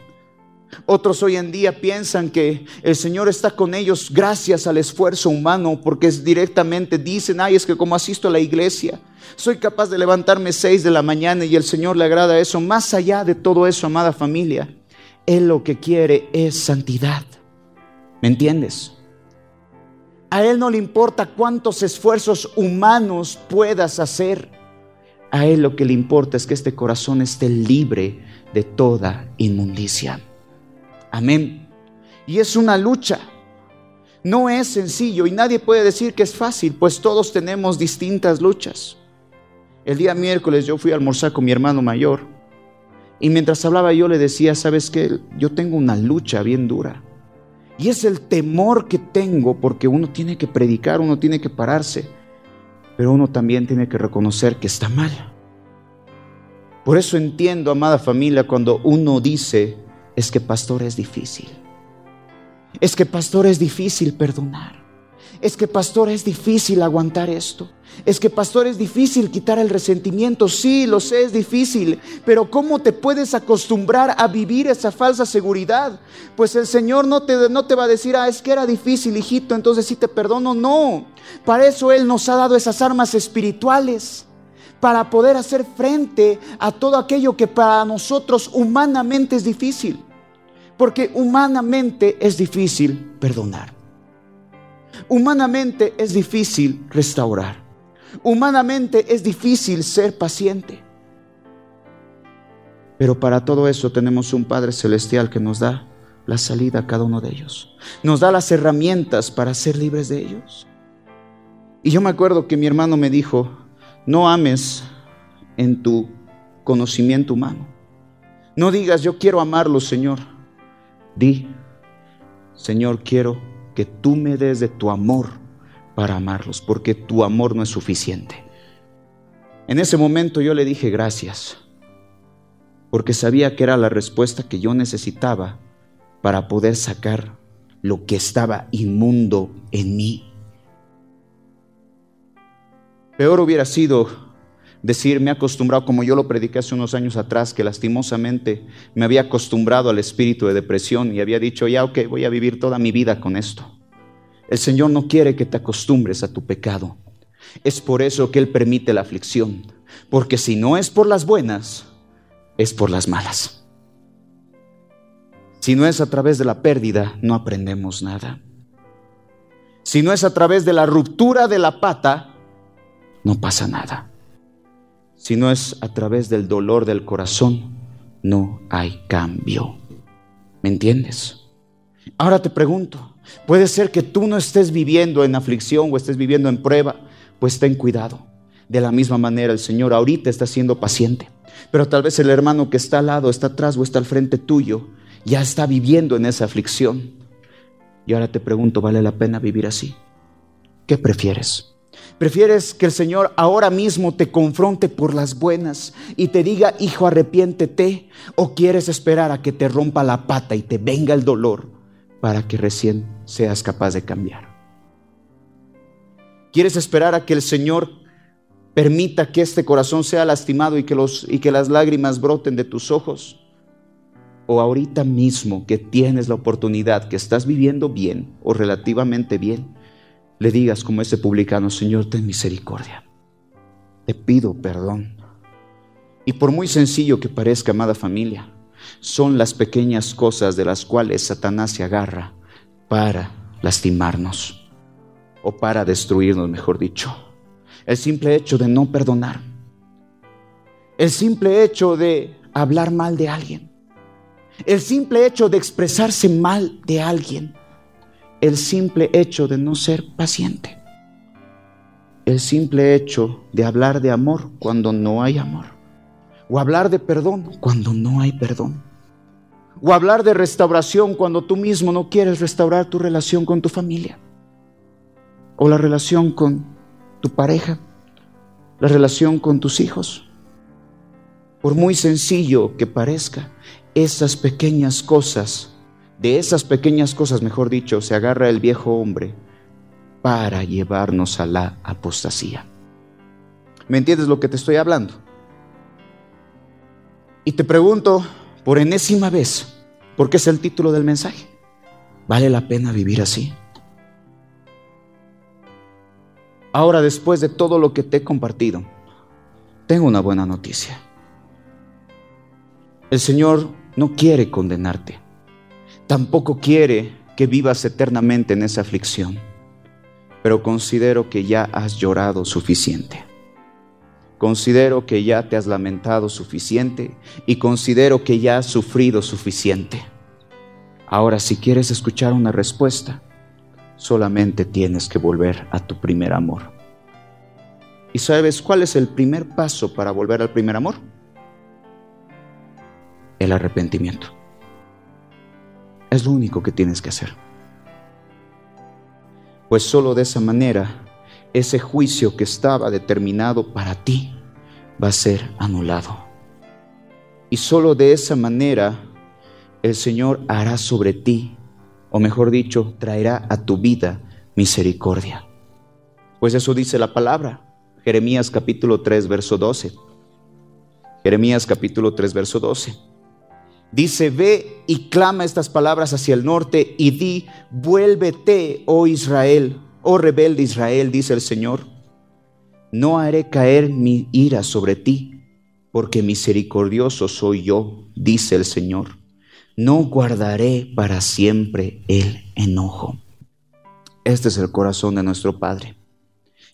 Otros hoy en día piensan que el Señor está con ellos gracias al esfuerzo humano, porque directamente dicen, ay, es que como asisto a la iglesia, soy capaz de levantarme seis de la mañana y el Señor le agrada eso. Más allá de todo eso, amada familia, Él lo que quiere es santidad. ¿Me entiendes? A Él no le importa cuántos esfuerzos humanos puedas hacer. A Él lo que le importa es que este corazón esté libre de toda inmundicia. Amén. Y es una lucha. No es sencillo y nadie puede decir que es fácil, pues todos tenemos distintas luchas. El día miércoles yo fui a almorzar con mi hermano mayor y mientras hablaba yo le decía, ¿sabes qué? Yo tengo una lucha bien dura. Y es el temor que tengo porque uno tiene que predicar, uno tiene que pararse, pero uno también tiene que reconocer que está mal. Por eso entiendo, amada familia, cuando uno dice, es que pastor es difícil. Es que pastor es difícil perdonar. Es que pastor es difícil aguantar esto. Es que pastor es difícil quitar el resentimiento. Sí, lo sé, es difícil. Pero ¿cómo te puedes acostumbrar a vivir esa falsa seguridad? Pues el Señor no te, no te va a decir, ah, es que era difícil, hijito, entonces sí te perdono. No. Para eso Él nos ha dado esas armas espirituales. Para poder hacer frente a todo aquello que para nosotros humanamente es difícil. Porque humanamente es difícil perdonar. Humanamente es difícil restaurar. Humanamente es difícil ser paciente. Pero para todo eso tenemos un Padre Celestial que nos da la salida a cada uno de ellos. Nos da las herramientas para ser libres de ellos. Y yo me acuerdo que mi hermano me dijo, no ames en tu conocimiento humano. No digas, yo quiero amarlo, Señor. Di, Señor, quiero que tú me des de tu amor para amarlos, porque tu amor no es suficiente. En ese momento yo le dije gracias, porque sabía que era la respuesta que yo necesitaba para poder sacar lo que estaba inmundo en mí. Peor hubiera sido decir, me he acostumbrado, como yo lo prediqué hace unos años atrás, que lastimosamente me había acostumbrado al espíritu de depresión y había dicho, ya, ok, voy a vivir toda mi vida con esto. El Señor no quiere que te acostumbres a tu pecado. Es por eso que Él permite la aflicción, porque si no es por las buenas, es por las malas. Si no es a través de la pérdida, no aprendemos nada. Si no es a través de la ruptura de la pata, no pasa nada. Si no es a través del dolor del corazón, no hay cambio. ¿Me entiendes? Ahora te pregunto, puede ser que tú no estés viviendo en aflicción o estés viviendo en prueba, pues ten cuidado. De la misma manera el Señor ahorita está siendo paciente, pero tal vez el hermano que está al lado, está atrás o está al frente tuyo, ya está viviendo en esa aflicción. Y ahora te pregunto, ¿vale la pena vivir así? ¿Qué prefieres? ¿Prefieres que el Señor ahora mismo te confronte por las buenas y te diga, hijo, arrepiéntete? ¿O quieres esperar a que te rompa la pata y te venga el dolor para que recién seas capaz de cambiar? ¿Quieres esperar a que el Señor permita que este corazón sea lastimado y que, los, y que las lágrimas broten de tus ojos? ¿O ahorita mismo que tienes la oportunidad, que estás viviendo bien o relativamente bien? Le digas como ese publicano, Señor, ten misericordia. Te pido perdón. Y por muy sencillo que parezca, amada familia, son las pequeñas cosas de las cuales Satanás se agarra para lastimarnos o para destruirnos, mejor dicho. El simple hecho de no perdonar. El simple hecho de hablar mal de alguien. El simple hecho de expresarse mal de alguien el simple hecho de no ser paciente. El simple hecho de hablar de amor cuando no hay amor. O hablar de perdón cuando no hay perdón. O hablar de restauración cuando tú mismo no quieres restaurar tu relación con tu familia. O la relación con tu pareja. La relación con tus hijos. Por muy sencillo que parezca, esas pequeñas cosas de esas pequeñas cosas, mejor dicho, se agarra el viejo hombre para llevarnos a la apostasía. ¿Me entiendes lo que te estoy hablando? Y te pregunto por enésima vez, porque es el título del mensaje. ¿Vale la pena vivir así? Ahora, después de todo lo que te he compartido, tengo una buena noticia. El Señor no quiere condenarte tampoco quiere que vivas eternamente en esa aflicción, pero considero que ya has llorado suficiente. considero que ya te has lamentado suficiente y considero que ya has sufrido suficiente. Ahora, si quieres escuchar una respuesta, solamente tienes que volver a tu primer amor. ¿Y sabes cuál es el primer paso para volver al primer amor? El arrepentimiento. Es lo único que tienes que hacer. Pues solo de esa manera ese juicio que estaba determinado para ti va a ser anulado. Y solo de esa manera el Señor hará sobre ti, o mejor dicho, traerá a tu vida misericordia. Pues eso dice la palabra. Jeremías capítulo 3, verso 12. Jeremías capítulo 3, verso 12. Dice, ve y clama estas palabras hacia el norte y di, vuélvete, oh Israel, oh rebelde Israel, dice el Señor. No haré caer mi ira sobre ti, porque misericordioso soy yo, dice el Señor. No guardaré para siempre el enojo. Este es el corazón de nuestro Padre.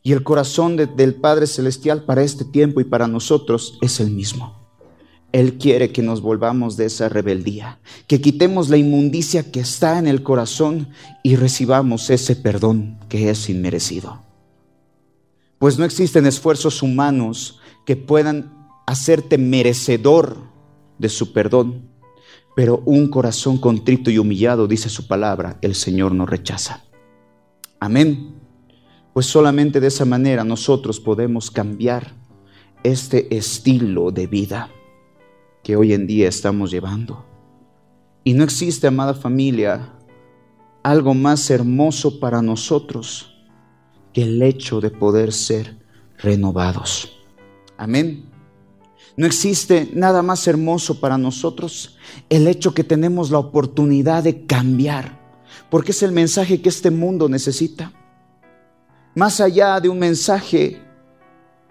Y el corazón del Padre Celestial para este tiempo y para nosotros es el mismo. Él quiere que nos volvamos de esa rebeldía, que quitemos la inmundicia que está en el corazón y recibamos ese perdón que es inmerecido. Pues no existen esfuerzos humanos que puedan hacerte merecedor de su perdón, pero un corazón contrito y humillado, dice su palabra, el Señor no rechaza. Amén. Pues solamente de esa manera nosotros podemos cambiar este estilo de vida que hoy en día estamos llevando. Y no existe, amada familia, algo más hermoso para nosotros que el hecho de poder ser renovados. Amén. No existe nada más hermoso para nosotros el hecho que tenemos la oportunidad de cambiar, porque es el mensaje que este mundo necesita. Más allá de un mensaje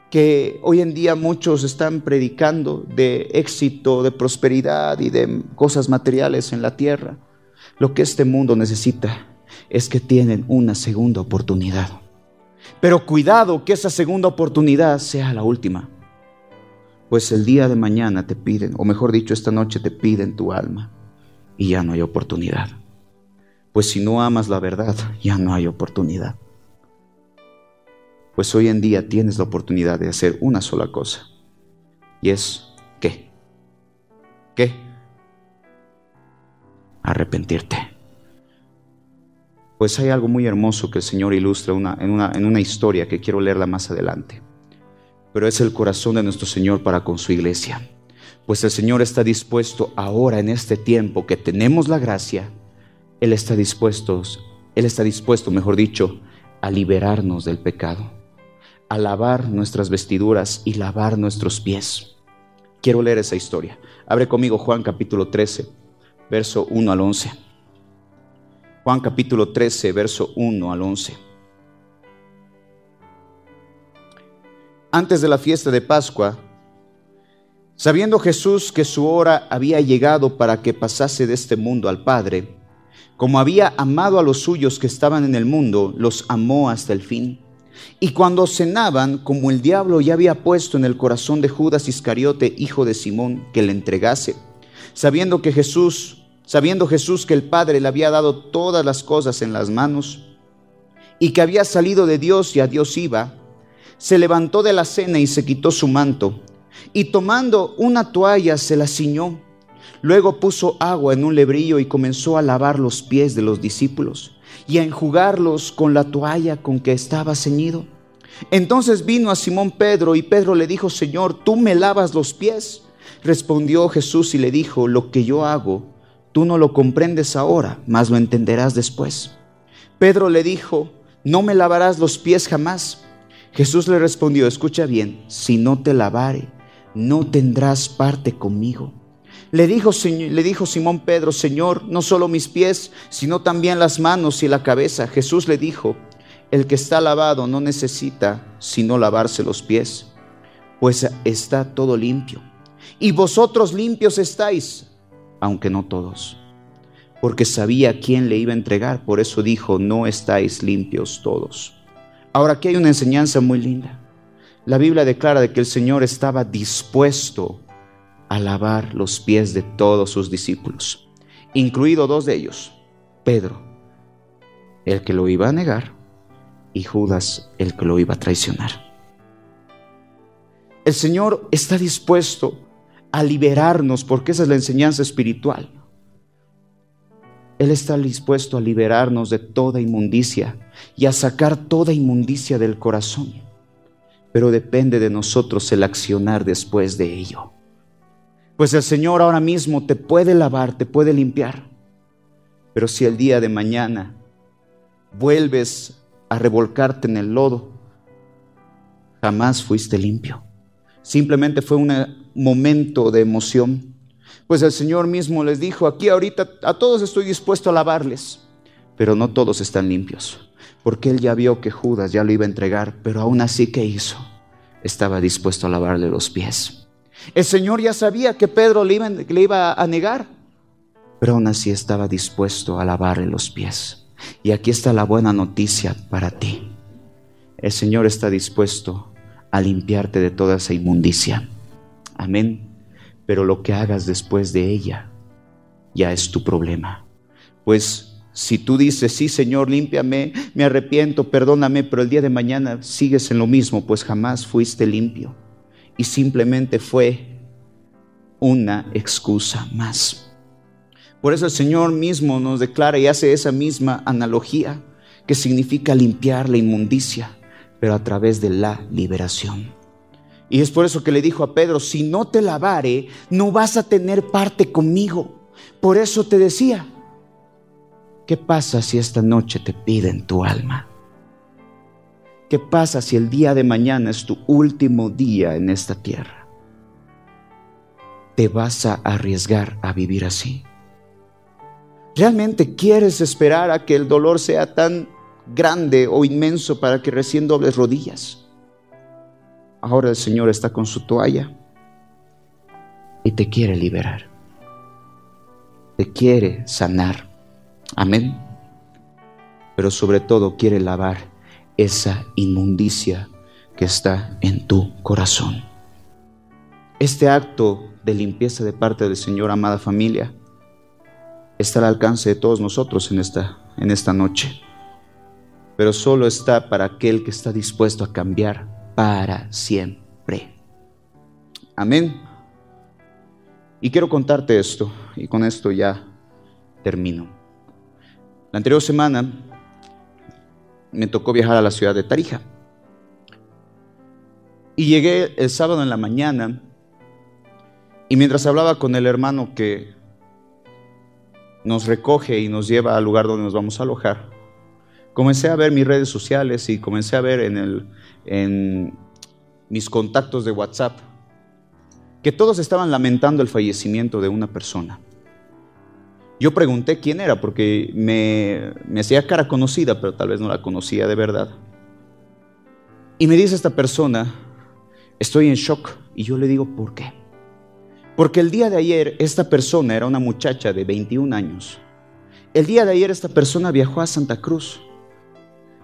que hoy en día muchos están predicando de éxito, de prosperidad y de cosas materiales en la tierra, lo que este mundo necesita es que tienen una segunda oportunidad. Pero cuidado que esa segunda oportunidad sea la última. Pues el día de mañana te piden, o mejor dicho, esta noche te piden tu alma y ya no hay oportunidad. Pues si no amas la verdad, ya no hay oportunidad. Pues hoy en día tienes la oportunidad de hacer una sola cosa. Y es, ¿qué? ¿Qué? Arrepentirte. Pues hay algo muy hermoso que el Señor ilustra una, en, una, en una historia que quiero leerla más adelante. Pero es el corazón de nuestro Señor para con su iglesia. Pues el Señor está dispuesto ahora en este tiempo que tenemos la gracia, Él está dispuesto, Él está dispuesto, mejor dicho, a liberarnos del pecado a lavar nuestras vestiduras y lavar nuestros pies. Quiero leer esa historia. Abre conmigo Juan capítulo 13, verso 1 al 11. Juan capítulo 13, verso 1 al 11. Antes de la fiesta de Pascua, sabiendo Jesús que su hora había llegado para que pasase de este mundo al Padre, como había amado a los suyos que estaban en el mundo, los amó hasta el fin. Y cuando cenaban, como el diablo ya había puesto en el corazón de Judas Iscariote, hijo de Simón, que le entregase, sabiendo que Jesús, sabiendo Jesús que el Padre le había dado todas las cosas en las manos y que había salido de Dios y a Dios iba, se levantó de la cena y se quitó su manto, y tomando una toalla se la ciñó. Luego puso agua en un lebrillo y comenzó a lavar los pies de los discípulos y a enjugarlos con la toalla con que estaba ceñido. Entonces vino a Simón Pedro y Pedro le dijo, Señor, ¿tú me lavas los pies? Respondió Jesús y le dijo, lo que yo hago, tú no lo comprendes ahora, mas lo entenderás después. Pedro le dijo, no me lavarás los pies jamás. Jesús le respondió, escucha bien, si no te lavare, no tendrás parte conmigo. Le dijo, le dijo Simón Pedro, Señor, no solo mis pies, sino también las manos y la cabeza. Jesús le dijo, el que está lavado no necesita sino lavarse los pies, pues está todo limpio. Y vosotros limpios estáis, aunque no todos. Porque sabía quién le iba a entregar, por eso dijo, no estáis limpios todos. Ahora aquí hay una enseñanza muy linda. la Biblia declara de que el Señor estaba dispuesto a lavar los pies de todos sus discípulos, incluido dos de ellos, Pedro, el que lo iba a negar, y Judas, el que lo iba a traicionar. El Señor está dispuesto a liberarnos, porque esa es la enseñanza espiritual. Él está dispuesto a liberarnos de toda inmundicia y a sacar toda inmundicia del corazón. Pero depende de nosotros el accionar después de ello. Pues el Señor ahora mismo te puede lavar, te puede limpiar. Pero si el día de mañana vuelves a revolcarte en el lodo, jamás fuiste limpio. Simplemente fue un momento de emoción. Pues el Señor mismo les dijo, aquí ahorita a todos estoy dispuesto a lavarles, pero no todos están limpios. Porque Él ya vio que Judas ya lo iba a entregar, pero aún así, ¿qué hizo? Estaba dispuesto a lavarle los pies. El Señor ya sabía que Pedro le iba, a negar, pero aún así estaba dispuesto a lavarle los pies. Y aquí está la buena noticia para ti. El Señor está dispuesto a limpiarte de toda esa inmundicia. Amén. Pero lo que hagas después de ella ya es tu problema. Pues si tú dices, sí Señor, límpiame, me arrepiento, perdóname, pero el día de mañana sigues en lo mismo, pues jamás fuiste limpio. Y simplemente fue una excusa más. Por eso el Señor mismo nos declara y hace esa misma analogía que significa limpiar la inmundicia pero a través de la liberación. Y es por eso que le dijo a Pedro, si no te lavare, no vas a tener parte conmigo. Por eso te decía, ¿qué pasa si esta noche te piden tu alma? ¿Qué pasa si el día de mañana es tu último día en esta tierra? ¿Te vas a arriesgar a vivir así? ¿Realmente quieres esperar a que el dolor sea tan grande o inmenso para que recién dobles rodillas. Ahora el Señor está con su toalla y te quiere liberar. Te quiere sanar. Amén. Pero sobre todo quiere lavar esa inmundicia que está en tu corazón. Este acto de limpieza de parte del Señor, amada familia, está al alcance de todos nosotros en esta, en esta noche pero solo está para aquel que está dispuesto a cambiar para siempre. Amén. Y quiero contarte esto, y con esto ya termino. La anterior semana me tocó viajar a la ciudad de Tarija. Y llegué el sábado en la mañana, y mientras hablaba con el hermano que nos recoge y nos lleva al lugar donde nos vamos a alojar, comencé a ver mis redes sociales y comencé a ver en, el, en mis contactos de WhatsApp que todos estaban lamentando el fallecimiento de una persona. Yo pregunté quién era porque me, me hacía cara conocida, pero tal vez no la conocía de verdad. Y me dice esta persona, estoy en shock. Y yo le digo, ¿por qué? Porque el día de ayer esta persona era una muchacha de 21 años. El día de ayer esta persona viajó a Santa Cruz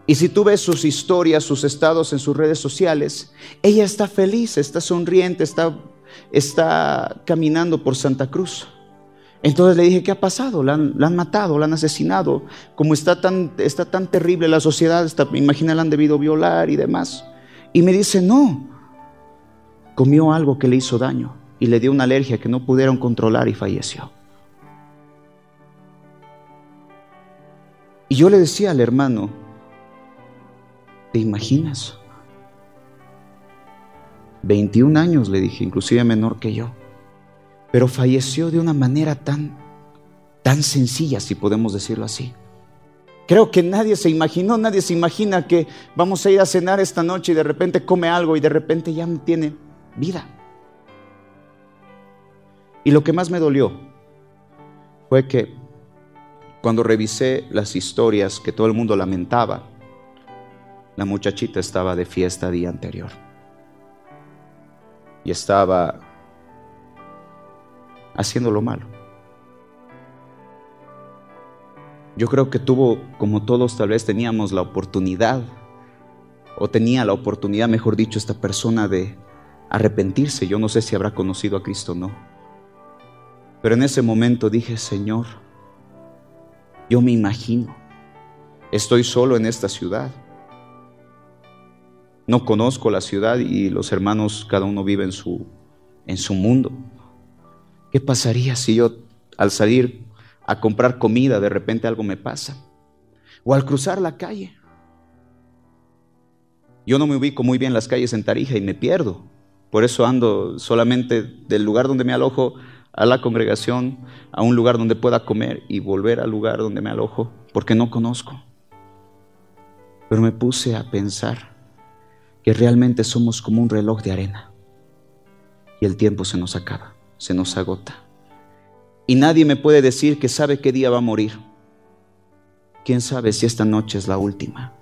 y si tú ves sus historias, sus estados en sus redes sociales, ella está feliz, está sonriente, está, está caminando por Santa Cruz. Entonces le dije, ¿qué ha pasado? La han, matado, la han asesinado. Como está tan, está tan terrible la sociedad, está, imagina, la han debido violar y demás. Y me dice, no, comió algo que le hizo daño y le dio una alergia que no pudieron controlar y falleció. Y yo le decía al hermano, ¿Te imaginas? 21 años, le dije, inclusive menor que yo. Pero falleció de una manera tan, tan sencilla, si podemos decirlo así. Creo que nadie se imaginó, nadie se imagina que vamos a ir a cenar esta noche y de repente come algo y de repente ya no tiene vida. Y lo que más me dolió fue que cuando revisé las historias que todo el mundo lamentaba, la muchachita estaba de fiesta día anterior. Y estaba haciendo lo malo. Yo creo que tuvo, como todos tal vez teníamos la oportunidad o tenía la oportunidad, mejor dicho, esta persona de arrepentirse. Yo no sé si habrá conocido a Cristo o no. Pero en ese momento dije, Señor, yo me imagino, estoy solo en esta ciudad. No conozco la ciudad y los hermanos, cada uno vive en su, en su mundo. ¿Qué pasaría si yo al salir a comprar comida de repente algo me pasa? O al cruzar la calle. Yo no me ubico muy bien las calles en Tarija y me pierdo. Por eso ando solamente del lugar donde me alojo a la congregación, a un lugar donde pueda comer y volver al lugar donde me alojo, porque no conozco. Pero me puse a pensar que realmente somos como un reloj de arena y el tiempo se nos acaba, se nos agota. Y nadie me puede decir que sabe qué día va a morir. ¿Quién sabe si esta noche es la última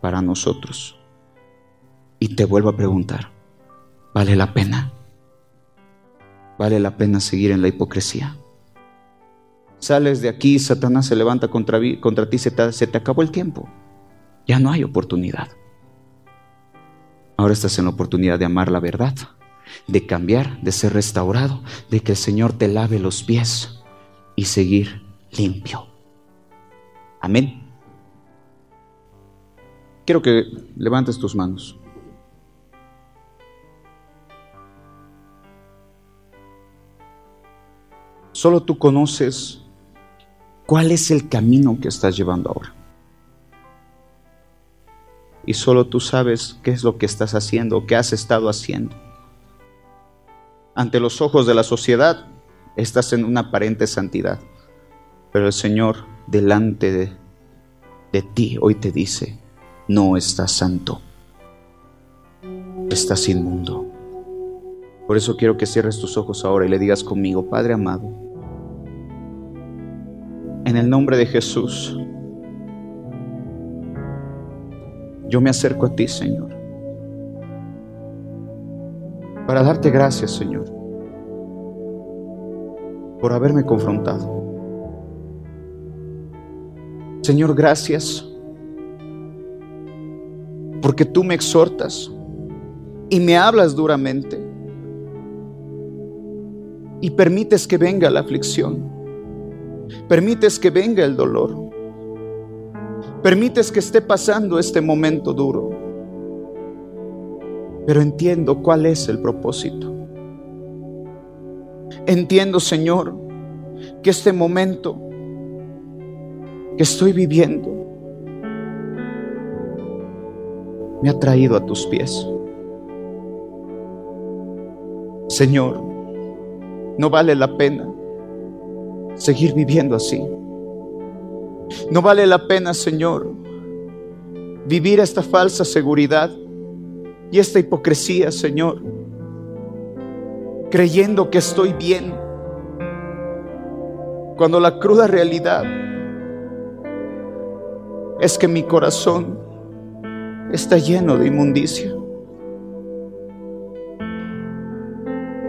para nosotros? Y te vuelvo a preguntar, ¿vale la pena? ¿Vale la pena seguir en la hipocresía? Sales de aquí, Satanás se levanta contra, ti, se se te acabó el tiempo. Ya no hay oportunidad. Ahora estás en la oportunidad de amar la verdad, de cambiar, de ser restaurado, de que el Señor te lave los pies y seguir limpio. Amén. Quiero que levantes tus manos. Solo tú conoces cuál es el camino que estás llevando ahora. Y solo tú sabes qué es lo que estás haciendo, qué has estado haciendo. Ante los ojos de la sociedad estás en una aparente santidad, pero el Señor delante de, ti hoy te dice, no estás santo, estás inmundo. Por eso quiero que cierres tus ojos ahora y le digas conmigo, Padre amado, en el nombre de Jesús, yo me acerco a ti, Señor, para darte gracias, Señor, por haberme confrontado. Señor, gracias, porque tú me exhortas y me hablas duramente y permites que venga la aflicción Permites que venga el dolor. Permites que esté pasando este momento duro. Pero entiendo cuál es el propósito. Entiendo, Señor, que este momento que estoy viviendo me ha traído a tus pies. Señor, no vale la pena seguir viviendo así. No vale la pena, Señor, vivir esta falsa seguridad y esta hipocresía, Señor, creyendo que estoy bien, cuando la cruda realidad es que mi corazón está lleno de inmundicia.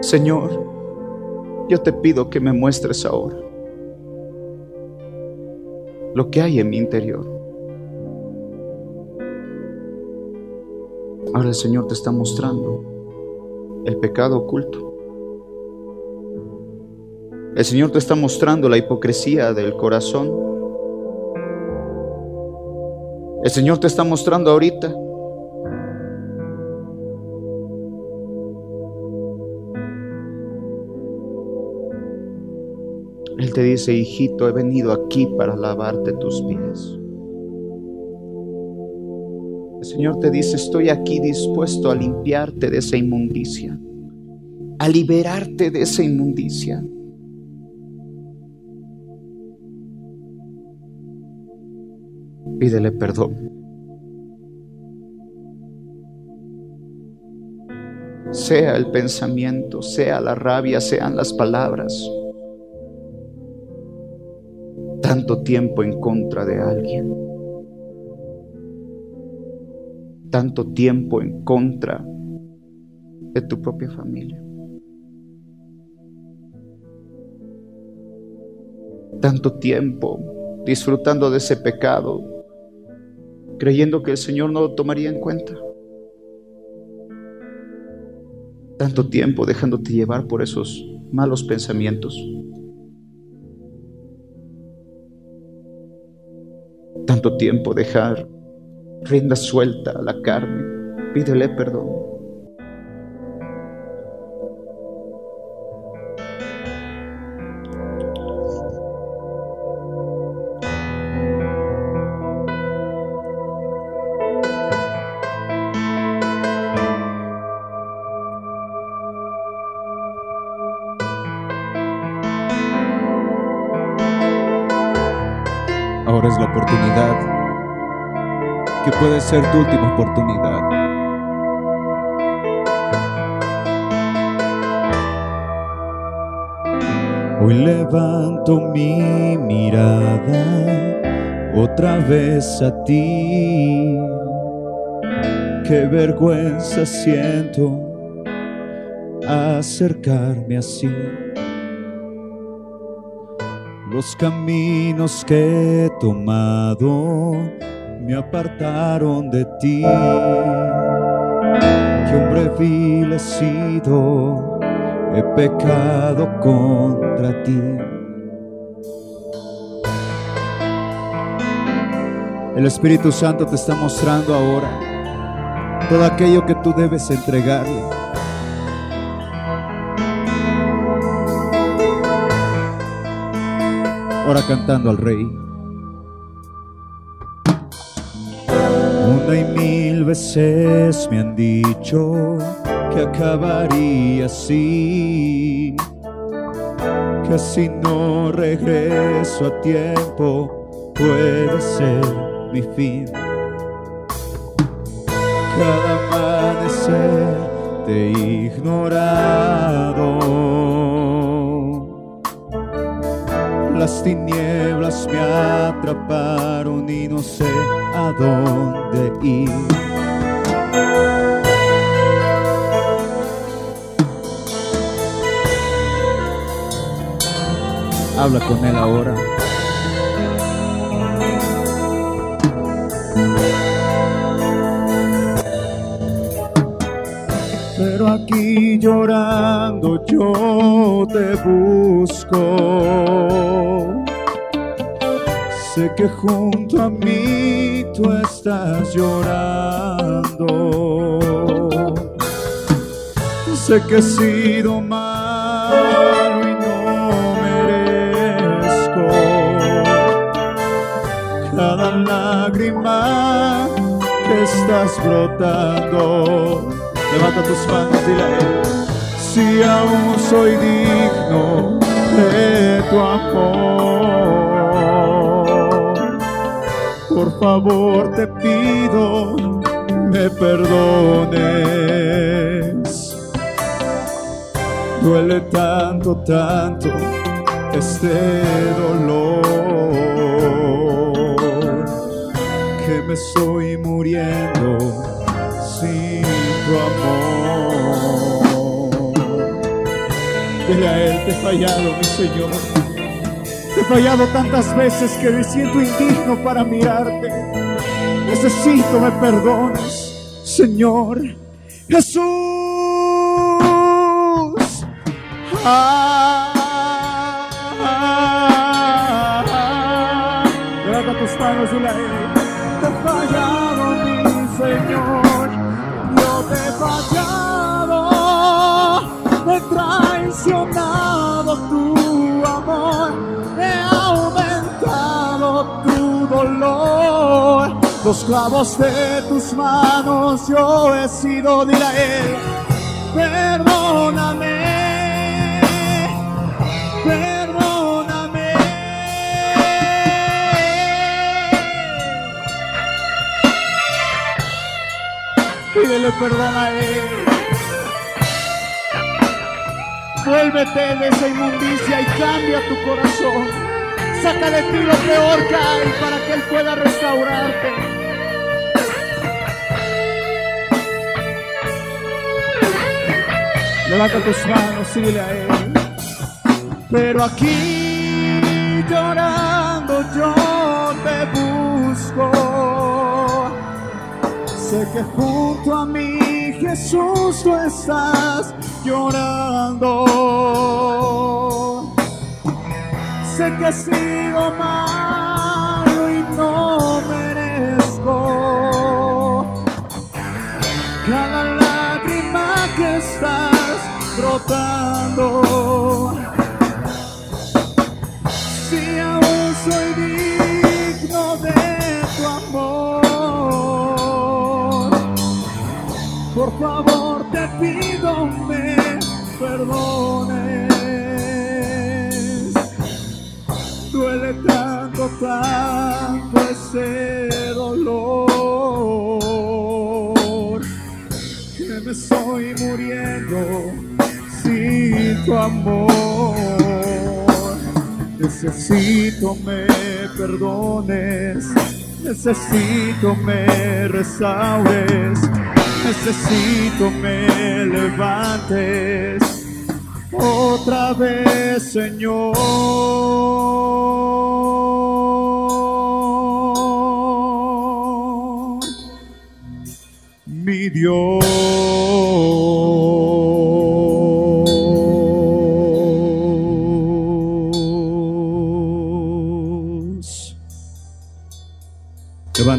Señor, yo te pido que me muestres ahora lo que hay en mi interior. Ahora el Señor te está mostrando el pecado oculto. El Señor te está mostrando la hipocresía del corazón. El Señor te está mostrando ahorita Él te dice, hijito, he venido aquí para lavarte tus pies. Señor te dice, estoy aquí dispuesto a limpiarte de esa inmundicia, a liberarte de esa inmundicia. Pídele perdón. Sea el pensamiento, sea la rabia, sean las palabras tanto tiempo en contra de alguien, tanto tiempo en contra de tu propia familia. Tanto tiempo disfrutando de ese pecado, creyendo que el Señor no lo tomaría en cuenta. Tanto tiempo dejándote llevar por esos malos pensamientos. Tanto tiempo dejar rienda suelta a la carne. Pídele perdón. Ser tu última oportunidad. Hoy levanto mi mirada otra vez a ti. Qué vergüenza siento acercarme así. Los caminos que he tomado me apartaron de ti. Que hombre vil he he pecado contra ti. El Espíritu Santo te está mostrando ahora todo aquello que tú debes entregarle. Ahora cantando al Rey. Una y mil veces me han dicho que acabaría así, que si no regreso a tiempo puede ser mi fin. Cada amanecer te he ignorado. Las tinieblas me atraparon y no sé a dónde ir. Habla con él ahora. Aquí llorando yo te busco. Sé que junto a mí tú estás llorando. Sé que he sido malo y no merezco cada lágrima que estás brotando. Levanta tus manos, dile. Si aún soy digno de tu amor, por favor te pido me perdones. Duele tanto, tanto este dolor que me estoy muriendo tu amor. Dile a Él, te he fallado, mi Señor. Te he fallado tantas veces que me siento indigno para mirarte. Necesito me perdones, Señor Jesús. Ah, ah, ah. Levanta tus manos, dile a. Te he fallado, dolor. Los clavos de tus manos yo he sido, a Él. Perdóname. Perdóname. Pídele perdón a Él. Vuélvete de esa inmundicia y cambia tu corazón. Saca de ti lo peor que hay para que Él pueda restaurarte. Levanta tus manos y dile a Él. Pero aquí llorando yo te busco. Sé que junto a mí Jesús, tú estás llorando. Sé que he sido malo y no merezco cada lágrima que estás brotando. Si aún soy digno de tu amor, por favor tanto, ese dolor que me estoy muriendo sin tu amor. Necesito me perdones, necesito me restaures, necesito me levantes otra vez, Señor,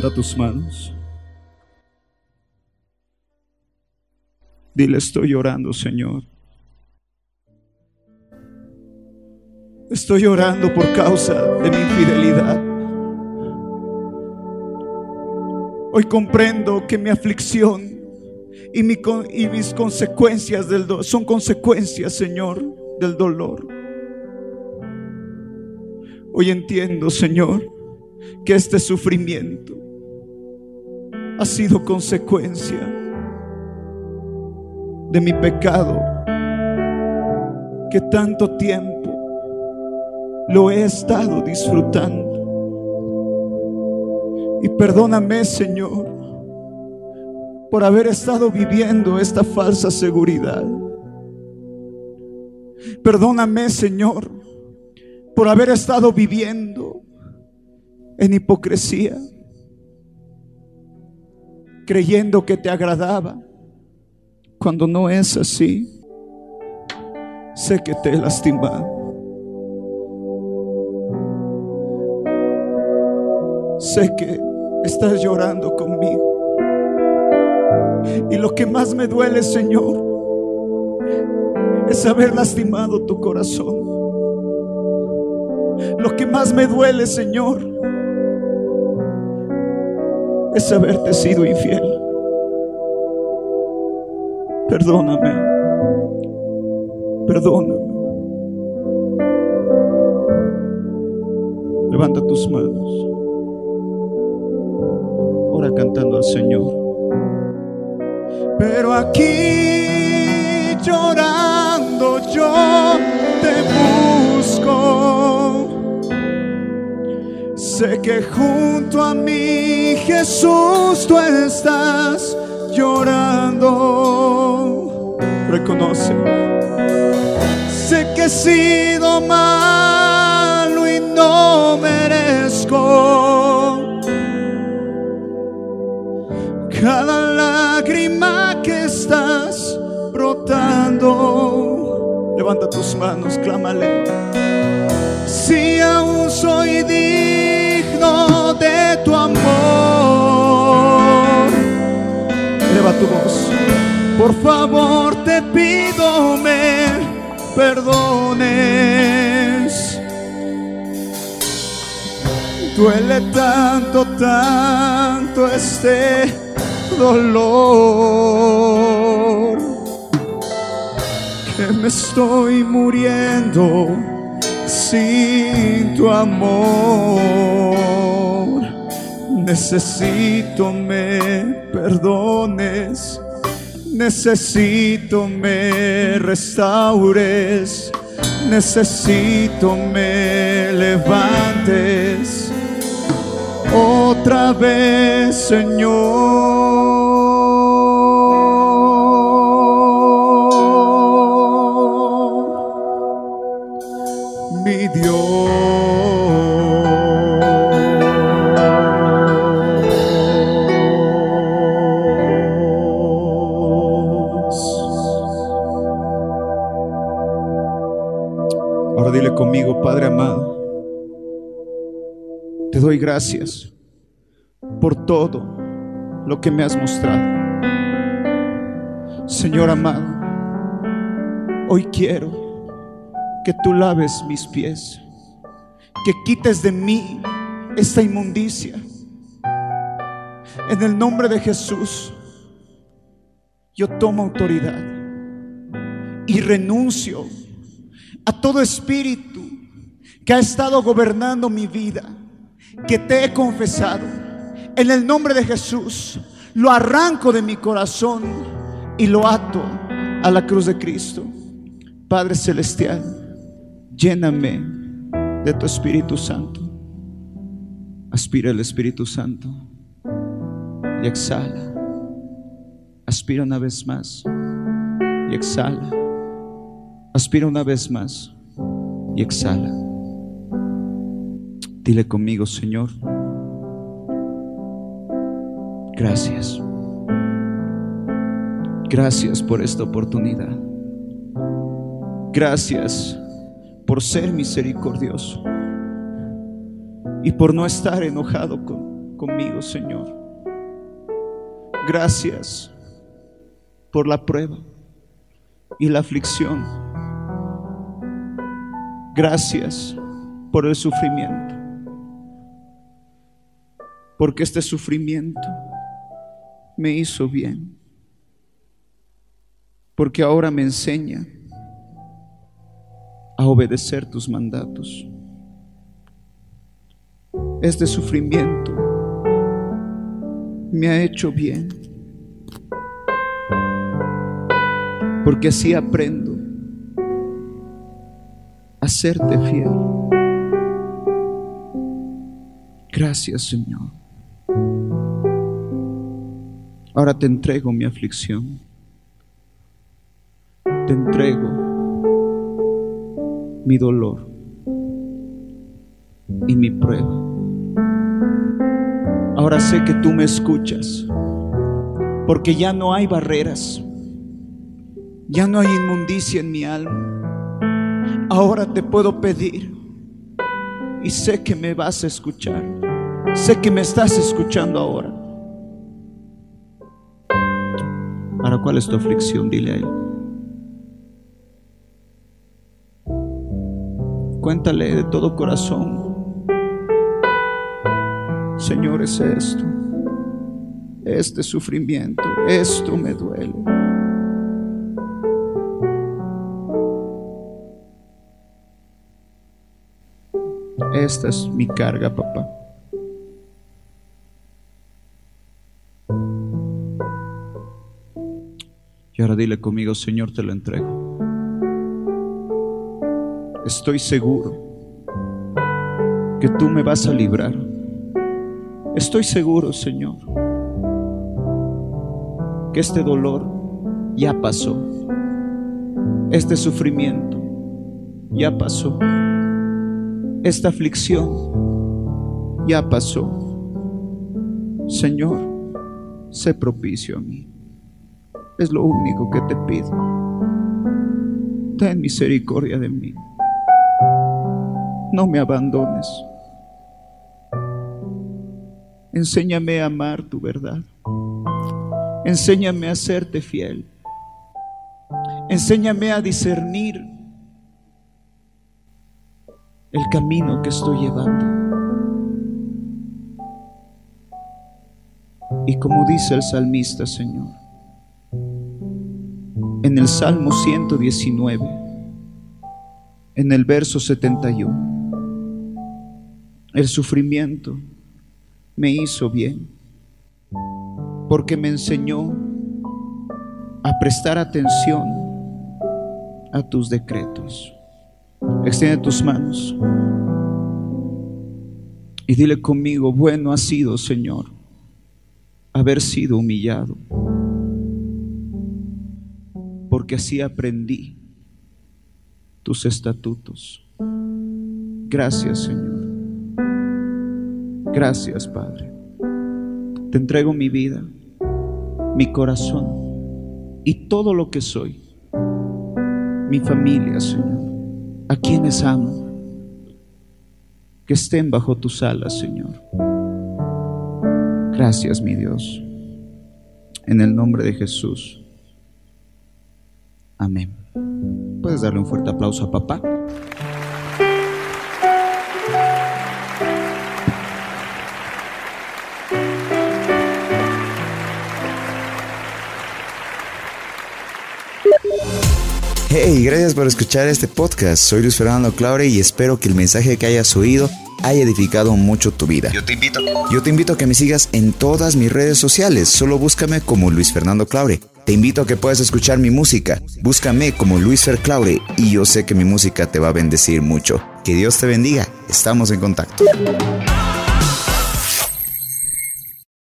Levanta tus manos. Dile, estoy llorando, Señor. Estoy llorando por causa de mi infidelidad. Hoy comprendo que mi aflicción y, mi y mis consecuencias del son consecuencias, Señor, del dolor. Hoy entiendo, Señor, que este sufrimiento ha sido consecuencia de mi pecado, que tanto tiempo lo he estado disfrutando. Y perdóname, Señor, por haber estado viviendo esta falsa seguridad. Perdóname, Señor, por haber estado viviendo en hipocresía, creyendo que te agradaba cuando no es así. Sé que te he lastimado. Sé que estás llorando conmigo. Y lo que más me duele, Señor, es haber lastimado tu corazón. Lo que más me duele, Señor, es haberte sido infiel. Perdóname. Perdóname. Levanta tus manos. Ora cantando al Señor. Pero aquí llorando yo te busco. Sé que junto a mí Jesús tú estás llorando. Reconoce. Sé que he sido malo y no merezco cada lágrima que estás brotando. Levanta tus manos, clámale. Si aún soy digno de tu amor, eleva tu voz. Por favor te pido me perdones. Duele tanto, tanto este dolor que me estoy muriendo sin tu amor. Necesito me perdones, necesito me restaures, necesito me levantes. Otra vez, Señor, Ahora dile conmigo, Padre amado, te doy gracias por todo lo que me has mostrado. Señor amado, hoy quiero que tú laves mis pies, que quites de mí esta inmundicia. En el nombre de Jesús, yo tomo autoridad y renuncio a todo espíritu que ha estado gobernando mi vida, que te he confesado. En el nombre de Jesús, lo arranco de mi corazón y lo ato a la cruz de Cristo. Padre Celestial, lléname de tu Espíritu Santo. Aspira el Espíritu Santo y exhala. Aspira una vez más y exhala. Aspira una vez más y exhala. Dile conmigo, Señor, gracias. Gracias por esta oportunidad. Gracias por ser misericordioso y por no estar enojado conmigo, Señor. Gracias por la prueba y la aflicción. Gracias por el sufrimiento. Porque este sufrimiento me hizo bien porque ahora me enseña a obedecer tus mandatos. Este sufrimiento me ha hecho bien, porque así aprendo a serte fiel. Gracias Señor. Ahora te entrego mi aflicción te entrego mi dolor y mi prueba. Ahora sé que tú me escuchas, porque ya no hay barreras, ya no hay inmundicia en mi alma. Ahora te puedo pedir y sé que me vas a escuchar, sé que me estás escuchando ahora. Ahora, ¿cuál es tu aflicción? Dile a Él. Cuéntale de todo corazón. Señor, es esto. Este sufrimiento, esto me duele. Esta es mi carga, papá. Y ahora dile conmigo, Señor, te lo entrego. Estoy seguro que tú me vas a librar. Estoy seguro, Señor, que este dolor ya pasó. Este sufrimiento ya pasó. Esta aflicción ya pasó. Señor, sé propicio a mí. Es lo único que te pido. Ten misericordia de mí no me abandones. Enséñame a amar tu verdad. Enséñame a serte fiel. Enséñame a discernir el camino que estoy llevando. Y como dice el salmista, Señor, en el Salmo 119, en el verso 71, el sufrimiento me hizo bien, porque me enseñó a prestar atención a tus decretos. Extiende tus manos y dile conmigo, bueno ha sido, Señor, haber sido humillado, porque así aprendí tus estatutos. Gracias, Señor. Gracias, Padre. Te entrego mi vida, mi corazón y todo lo que soy. Mi familia, Señor, a quienes amo. que estén bajo tus alas, Señor. Gracias, mi Dios. En el nombre de Jesús. Amén. Puedes darle un fuerte aplauso a papá. Hey, gracias por escuchar este podcast. Soy Luis Fernando Claure y espero que el mensaje que hayas oído haya edificado mucho tu vida. Yo te invito. Yo te invito a que me sigas en todas mis redes sociales. Solo búscame como Luis Fernando Claure. Te invito a que puedas escuchar mi música. Búscame como Luis Fer Claure y yo sé que mi música te va a bendecir mucho. Que Dios te bendiga. Estamos en contacto.